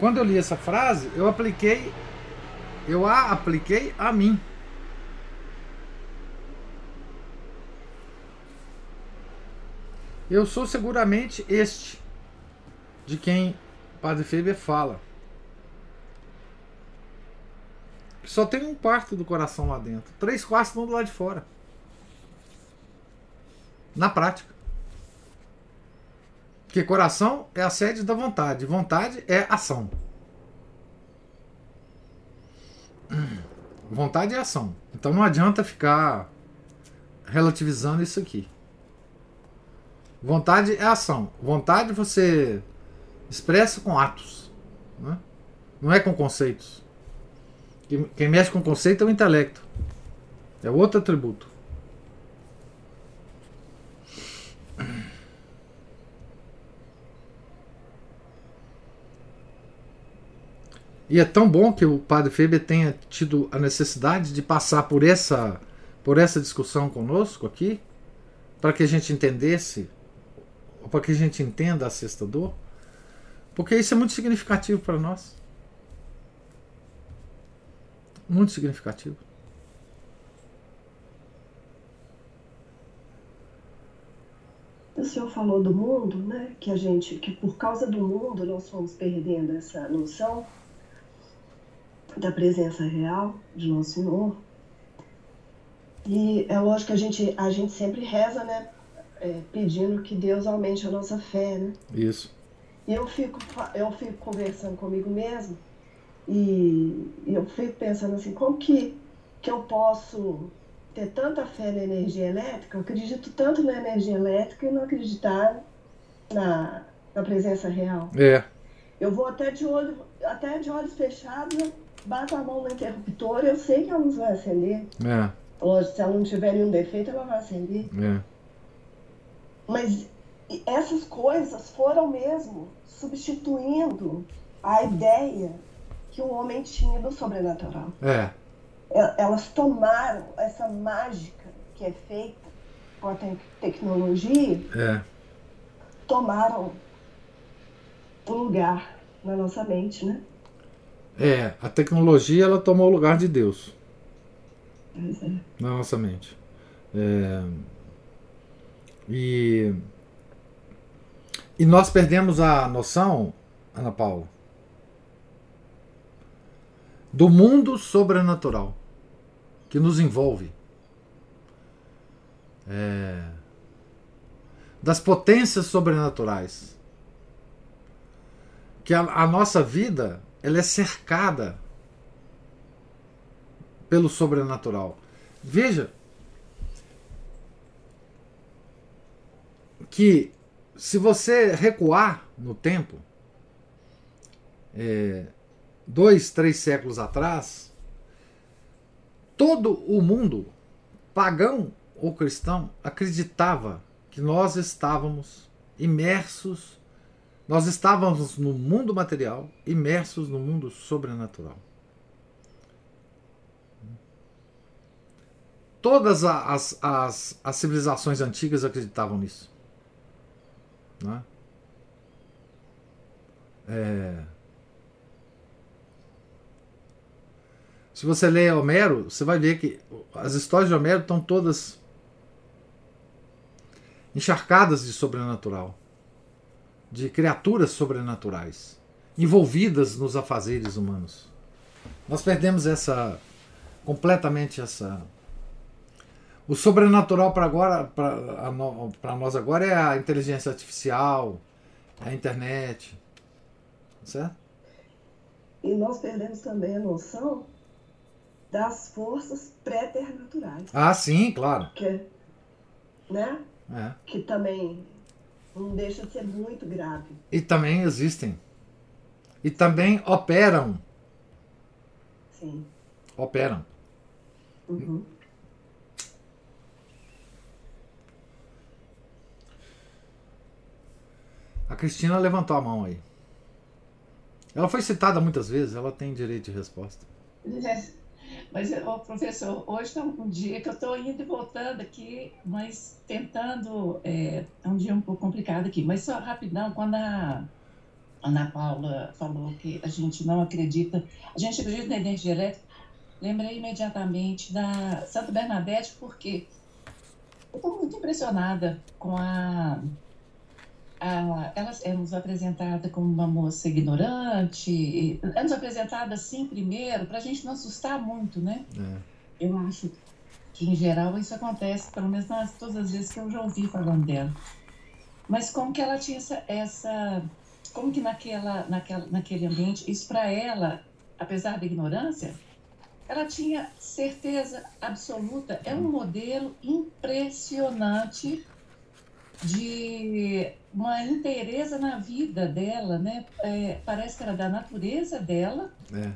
Quando eu li essa frase, eu apliquei, eu a apliquei a mim. Eu sou seguramente este de quem Padre Feber fala. Só tem um quarto do coração lá dentro. Três quartos estão do lado de fora. Na prática. Porque coração é a sede da vontade. Vontade é ação. Vontade é ação. Então não adianta ficar relativizando isso aqui. Vontade é ação. Vontade você expressa com atos. Né? Não é com conceitos. Quem mexe com conceito é o intelecto. É outro atributo. E é tão bom que o padre Feber tenha tido a necessidade de passar por essa, por essa discussão conosco aqui, para que a gente entendesse, para que a gente entenda a sexta dor, porque isso é muito significativo para nós. Muito significativo. O senhor falou do mundo, né? Que a gente, que por causa do mundo nós fomos perdendo essa noção da presença real de Nosso Senhor. E é lógico que a gente, a gente sempre reza, né? É, pedindo que Deus aumente a nossa fé, né? Isso. E eu fico, eu fico conversando comigo mesmo e, e eu fico pensando assim, como que, que eu posso ter tanta fé na energia elétrica? Eu acredito tanto na energia elétrica e não acreditar na, na presença real. É. Eu vou até de olho, até de olhos fechados, bato a mão no interruptor, eu sei que a luz vai acender. É. Lógico, se ela não tiver nenhum defeito, ela vai acender. É. Mas essas coisas foram mesmo substituindo a ideia que o homem tinha do sobrenatural. É. Elas tomaram essa mágica que é feita com a te tecnologia, é. tomaram um lugar na nossa mente, né? É, a tecnologia ela tomou o lugar de Deus é. na nossa mente. É, e, e nós perdemos a noção, Ana Paula, do mundo sobrenatural que nos envolve. É, das potências sobrenaturais. Que a, a nossa vida ela é cercada pelo sobrenatural. Veja que se você recuar no tempo, é, dois, três séculos atrás, todo o mundo, pagão ou cristão, acreditava que nós estávamos imersos nós estávamos no mundo material, imersos no mundo sobrenatural. Todas as, as, as civilizações antigas acreditavam nisso. Né? É... Se você lê Homero, você vai ver que as histórias de Homero estão todas encharcadas de sobrenatural de criaturas sobrenaturais envolvidas nos afazeres humanos. Nós perdemos essa completamente essa o sobrenatural para agora para nós agora é a inteligência artificial, a internet, certo? E nós perdemos também a noção das forças preternaturais. Ah, sim, claro. Que, né? É. Que também não deixa de ser muito grave. E também existem. E também operam. Sim. Operam. Uhum. A Cristina levantou a mão aí. Ela foi citada muitas vezes, ela tem direito de resposta. Mas, oh, professor, hoje está um dia que eu estou indo e voltando aqui, mas tentando. É, é, um dia um pouco complicado aqui. Mas só rapidão, quando a Ana Paula falou que a gente não acredita, a gente acredita na energia elétrica, lembrei imediatamente da Santa Bernadette, porque eu estou muito impressionada com a ah, ela é nos apresentada como uma moça ignorante, é nos apresentada assim primeiro, para a gente não assustar muito, né? É. Eu acho que, em geral, isso acontece, pelo menos nas, todas as vezes que eu já ouvi falando dela. Mas como que ela tinha essa... essa como que naquela, naquela, naquele ambiente, isso para ela, apesar da ignorância, ela tinha certeza absoluta. É um modelo impressionante de uma inteireza na vida dela, né? É, parece que era da natureza dela. É.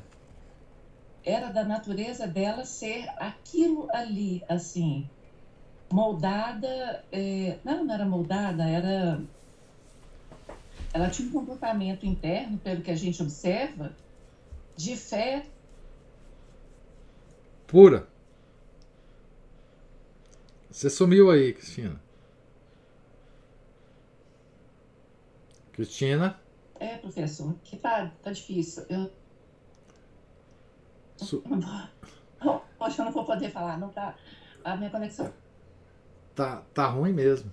Era da natureza dela ser aquilo ali, assim, moldada. É, não, não era moldada, era. Ela tinha um comportamento interno, pelo que a gente observa, de fé pura. Você sumiu aí, Cristina. Cristina? É, professor, que tá, tá difícil. Eu. Su... Hoje eu não vou poder falar, não tá. A minha conexão. Tá, tá ruim mesmo.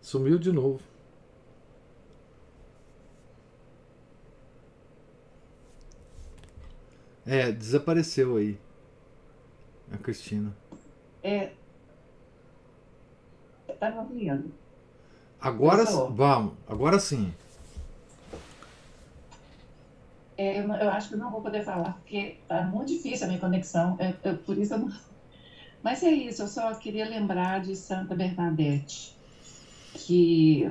Sumiu de novo. É, desapareceu aí. A Cristina. É. Tá me ouvindo. Agora vamos, agora sim. É, eu, eu, acho que não vou poder falar, porque tá muito difícil a minha conexão, é, é, por isso eu não... Mas é isso, eu só queria lembrar de Santa Bernadette, que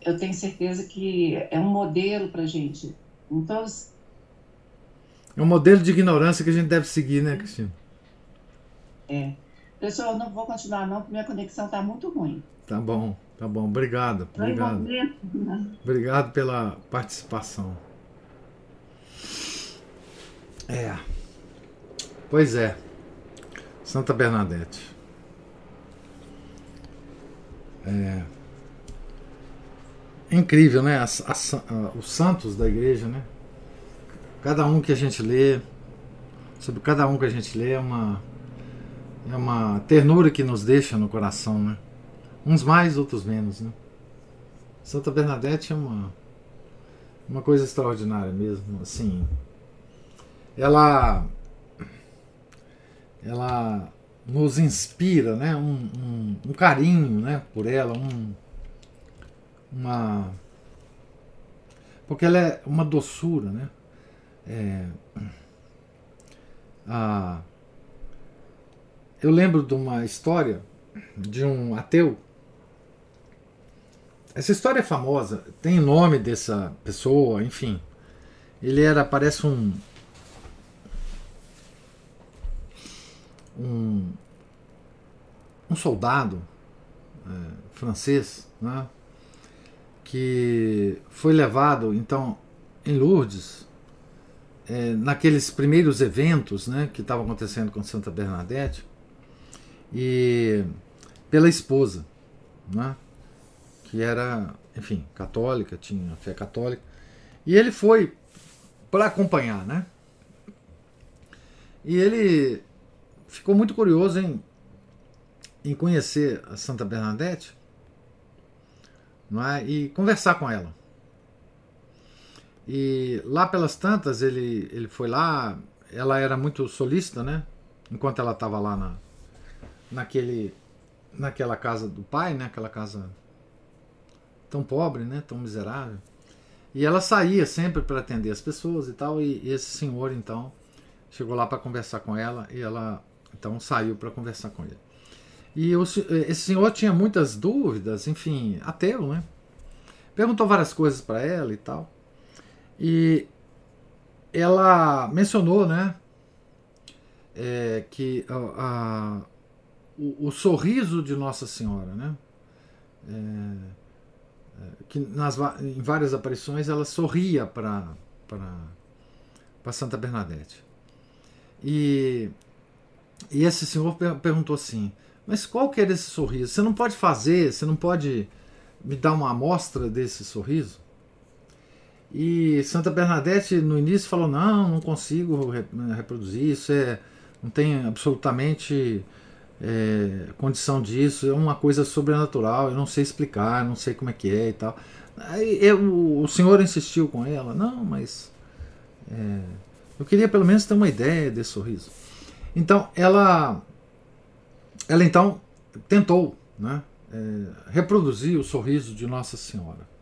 eu tenho certeza que é um modelo para gente. Então, é um modelo de ignorância que a gente deve seguir, né, Cristina? É. Pessoal, eu não vou continuar não, porque minha conexão está muito ruim. Tá bom, tá bom. Obrigado. Obrigado. Né? Obrigado pela participação. É. Pois é. Santa Bernadette. É. Incrível, né? Os santos da igreja, né? Cada um que a gente lê, sobre cada um que a gente lê é uma é uma ternura que nos deixa no coração, né? Uns mais, outros menos, né? Santa Bernadette é uma uma coisa extraordinária mesmo, assim. Ela ela nos inspira, né? Um, um, um carinho, né? Por ela, um uma porque ela é uma doçura, né? É, a, eu lembro de uma história de um ateu. Essa história é famosa, tem nome dessa pessoa, enfim. Ele era, parece um. Um, um soldado é, francês, né? que foi levado então em Lourdes, é, naqueles primeiros eventos né, que estavam acontecendo com Santa Bernadette, e pela esposa, né, que era, enfim, católica, tinha fé católica, e ele foi para acompanhar, né? E ele ficou muito curioso em, em conhecer a Santa Bernadette não é? e conversar com ela. E lá pelas tantas ele, ele foi lá, ela era muito solícita, né? Enquanto ela estava lá na, naquele, naquela casa do pai, né? Aquela casa tão pobre, né? Tão miserável. E ela saía sempre para atender as pessoas e tal. E, e esse senhor então chegou lá para conversar com ela e ela então saiu para conversar com ele. E o, esse senhor tinha muitas dúvidas, enfim, ateu, né? Perguntou várias coisas para ela e tal. E ela mencionou, né? É, que a, a, o, o, sorriso de Nossa Senhora, né? É, que nas, em várias aparições ela sorria para para Santa Bernadette. E, e esse senhor per perguntou assim: mas qual que era esse sorriso? Você não pode fazer, você não pode me dar uma amostra desse sorriso? E Santa Bernadette no início falou: não, não consigo reproduzir, isso é, não tem absolutamente é, condição disso, é uma coisa sobrenatural, eu não sei explicar, não sei como é que é e tal. Aí eu, o senhor insistiu com ela: não, mas é, eu queria pelo menos ter uma ideia desse sorriso. Então ela ela então tentou né, é, reproduzir o sorriso de Nossa Senhora.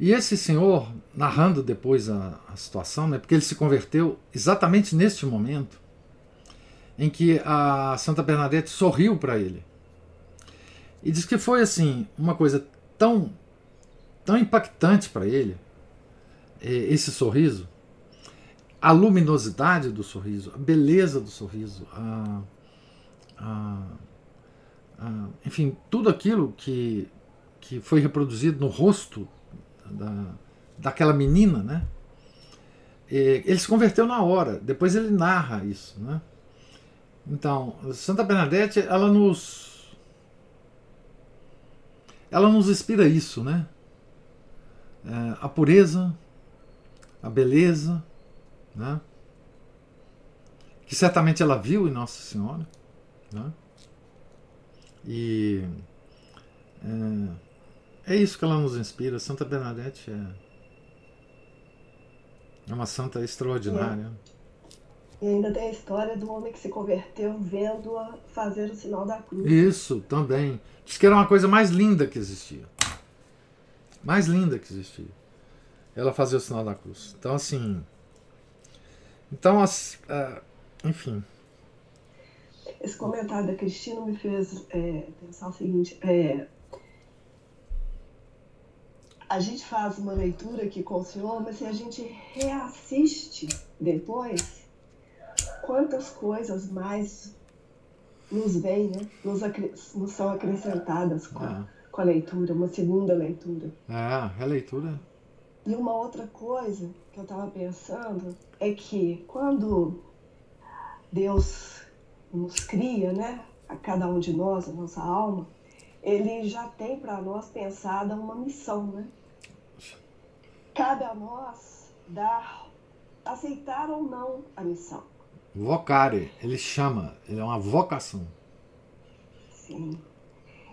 E esse senhor, narrando depois a, a situação, né, porque ele se converteu exatamente neste momento em que a Santa Bernadette sorriu para ele. E diz que foi assim, uma coisa tão tão impactante para ele, esse sorriso, a luminosidade do sorriso, a beleza do sorriso, a, a, a, enfim, tudo aquilo que, que foi reproduzido no rosto da, daquela menina, né? ele se converteu na hora. Depois ele narra isso, né? Então, Santa Bernadette, ela nos ela nos inspira isso, né? É, a pureza, a beleza, né? Que certamente ela viu em Nossa Senhora. Né? E é, é, isso que ela nos inspira. Santa Bernadette é, é uma santa extraordinária. E ainda tem a história do homem que se converteu vendo-a fazer o sinal da cruz. Isso, também. Diz que era uma coisa mais linda que existia. Mais linda que existia. Ela fazia o sinal da cruz. Então, assim. Então, as, uh, enfim. Esse comentário da Cristina me fez é, pensar o seguinte: é, a gente faz uma leitura aqui com o Senhor, mas se a gente reassiste depois, quantas coisas mais nos vêm, né? Nos, nos são acrescentadas com, é. com, a leitura, uma segunda leitura. É, releitura. E uma outra coisa que eu estava pensando é que quando Deus nos cria, né? A cada um de nós, a nossa alma, ele já tem para nós pensada uma missão, né? Cabe a nós dar, aceitar ou não a missão. Vocare, ele chama, ele é uma vocação. Sim.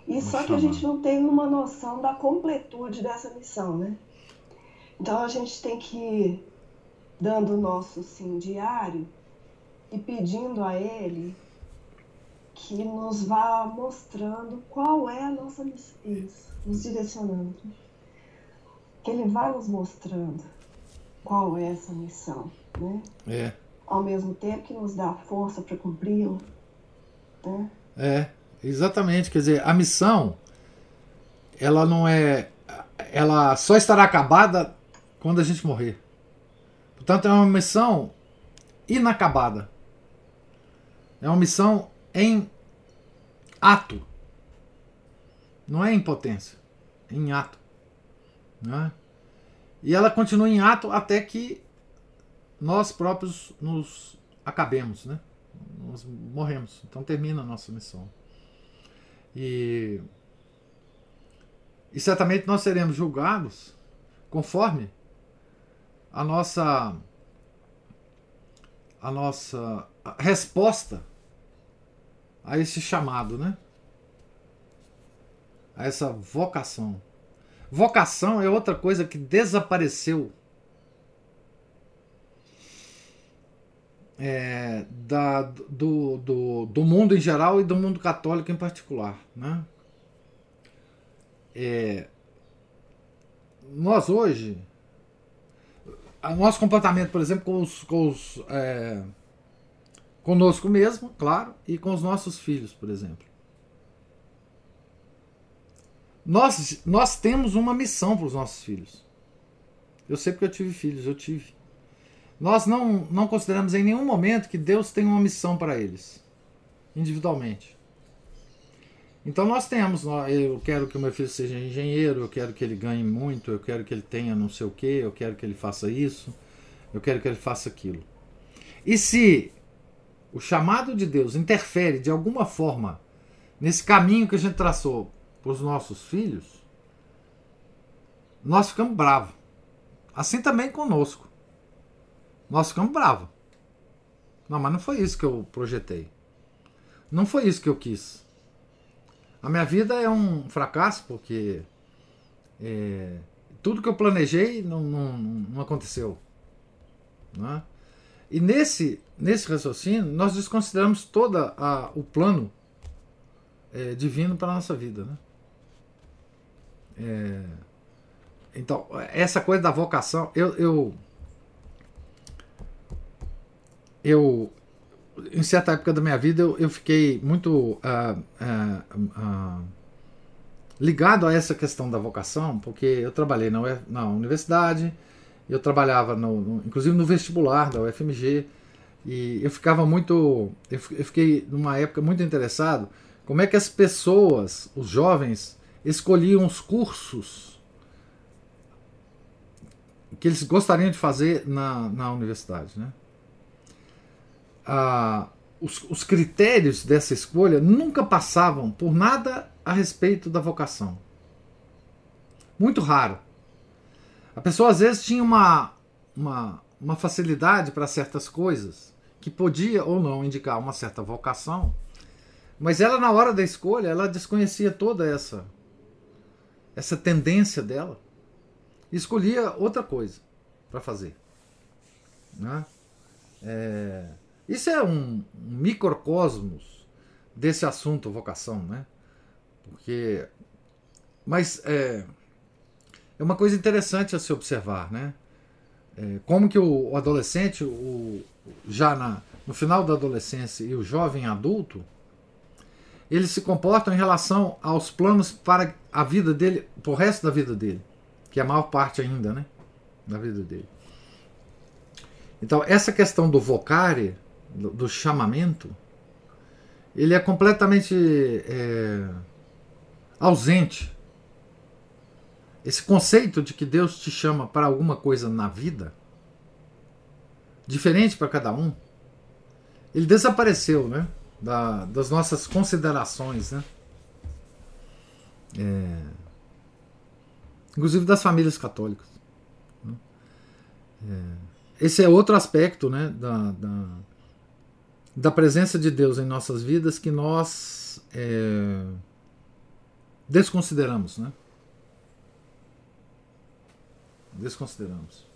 E Vamos só que a gente não tem uma noção da completude dessa missão, né? Então a gente tem que ir dando o nosso sim diário e pedindo a ele que nos vá mostrando qual é a nossa missão, isso, nos direcionando. Que ele vai nos mostrando qual é essa missão, né? É. Ao mesmo tempo que nos dá força para cumpri-la, né? É, exatamente. Quer dizer, a missão, ela não é. Ela só estará acabada quando a gente morrer. Portanto, é uma missão inacabada. É uma missão em ato. Não é em potência, é em ato. Né? E ela continua em ato até que nós próprios nos acabemos, né? Nós morremos. Então termina a nossa missão. E, e certamente nós seremos julgados conforme a nossa a nossa resposta a esse chamado, né? A essa vocação. Vocação é outra coisa que desapareceu é, da, do, do, do mundo em geral e do mundo católico em particular. Né? É, nós hoje, nosso comportamento, por exemplo, com os, com os é, conosco mesmo, claro, e com os nossos filhos, por exemplo. Nós, nós temos uma missão para os nossos filhos. Eu sei porque eu tive filhos, eu tive. Nós não, não consideramos em nenhum momento que Deus tem uma missão para eles, individualmente. Então nós temos, eu quero que o meu filho seja engenheiro, eu quero que ele ganhe muito, eu quero que ele tenha não sei o que, eu quero que ele faça isso, eu quero que ele faça aquilo. E se o chamado de Deus interfere de alguma forma nesse caminho que a gente traçou para os nossos filhos, nós ficamos bravos. Assim também conosco. Nós ficamos bravos. Não, mas não foi isso que eu projetei. Não foi isso que eu quis. A minha vida é um fracasso porque é, tudo que eu planejei não, não, não aconteceu. Né? E nesse, nesse raciocínio, nós desconsideramos todo o plano é, divino para a nossa vida. Né? É, então, essa coisa da vocação, eu, eu eu em certa época da minha vida eu, eu fiquei muito uh, uh, uh, ligado a essa questão da vocação, porque eu trabalhei na, na universidade, eu trabalhava no, no, inclusive no vestibular da UFMG e eu ficava muito, eu, eu fiquei numa época muito interessado como é que as pessoas, os jovens, escolhiam os cursos que eles gostariam de fazer na, na universidade, né? Os, os critérios dessa escolha nunca passavam por nada a respeito da vocação. Muito raro. A pessoa às vezes tinha uma, uma, uma facilidade para certas coisas que podia ou não indicar uma certa vocação, mas ela na hora da escolha ela desconhecia toda essa essa tendência dela e escolhia outra coisa para fazer, né? É, isso é um, microcosmos desse assunto vocação, né? Porque. Mas é, é uma coisa interessante a se observar, né? É, como que o, o adolescente, o, já na, no final da adolescência e o jovem adulto, eles se comportam em relação aos planos para a vida dele, para o resto da vida dele. que é a maior parte ainda, né, da vida dele. Então, essa questão do vocare, do, chamamento, ele é completamente é, ausente. Esse conceito de que Deus te chama para alguma coisa na vida, diferente para cada um, ele desapareceu, né? Da, das nossas considerações, né? É, inclusive das famílias católicas. Né? É, esse é outro aspecto, né? Da, da, da, presença de Deus em nossas vidas que nós é, desconsideramos, né? Desconsideramos.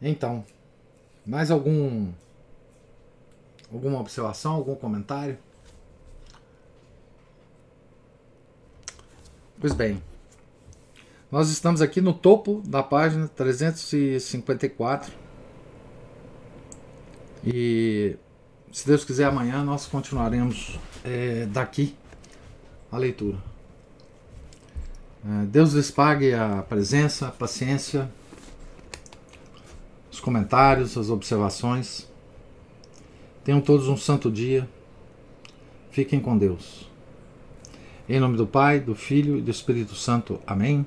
Então, mais algum alguma observação, algum comentário? Pois bem, nós estamos aqui no topo da página 354 e se Deus quiser amanhã nós continuaremos é, daqui a leitura. É, Deus lhes pague a presença, a paciência os comentários, as observações. Tenham todos um santo dia. Fiquem com Deus. Em nome do Pai, do Filho e do Espírito Santo. Amém.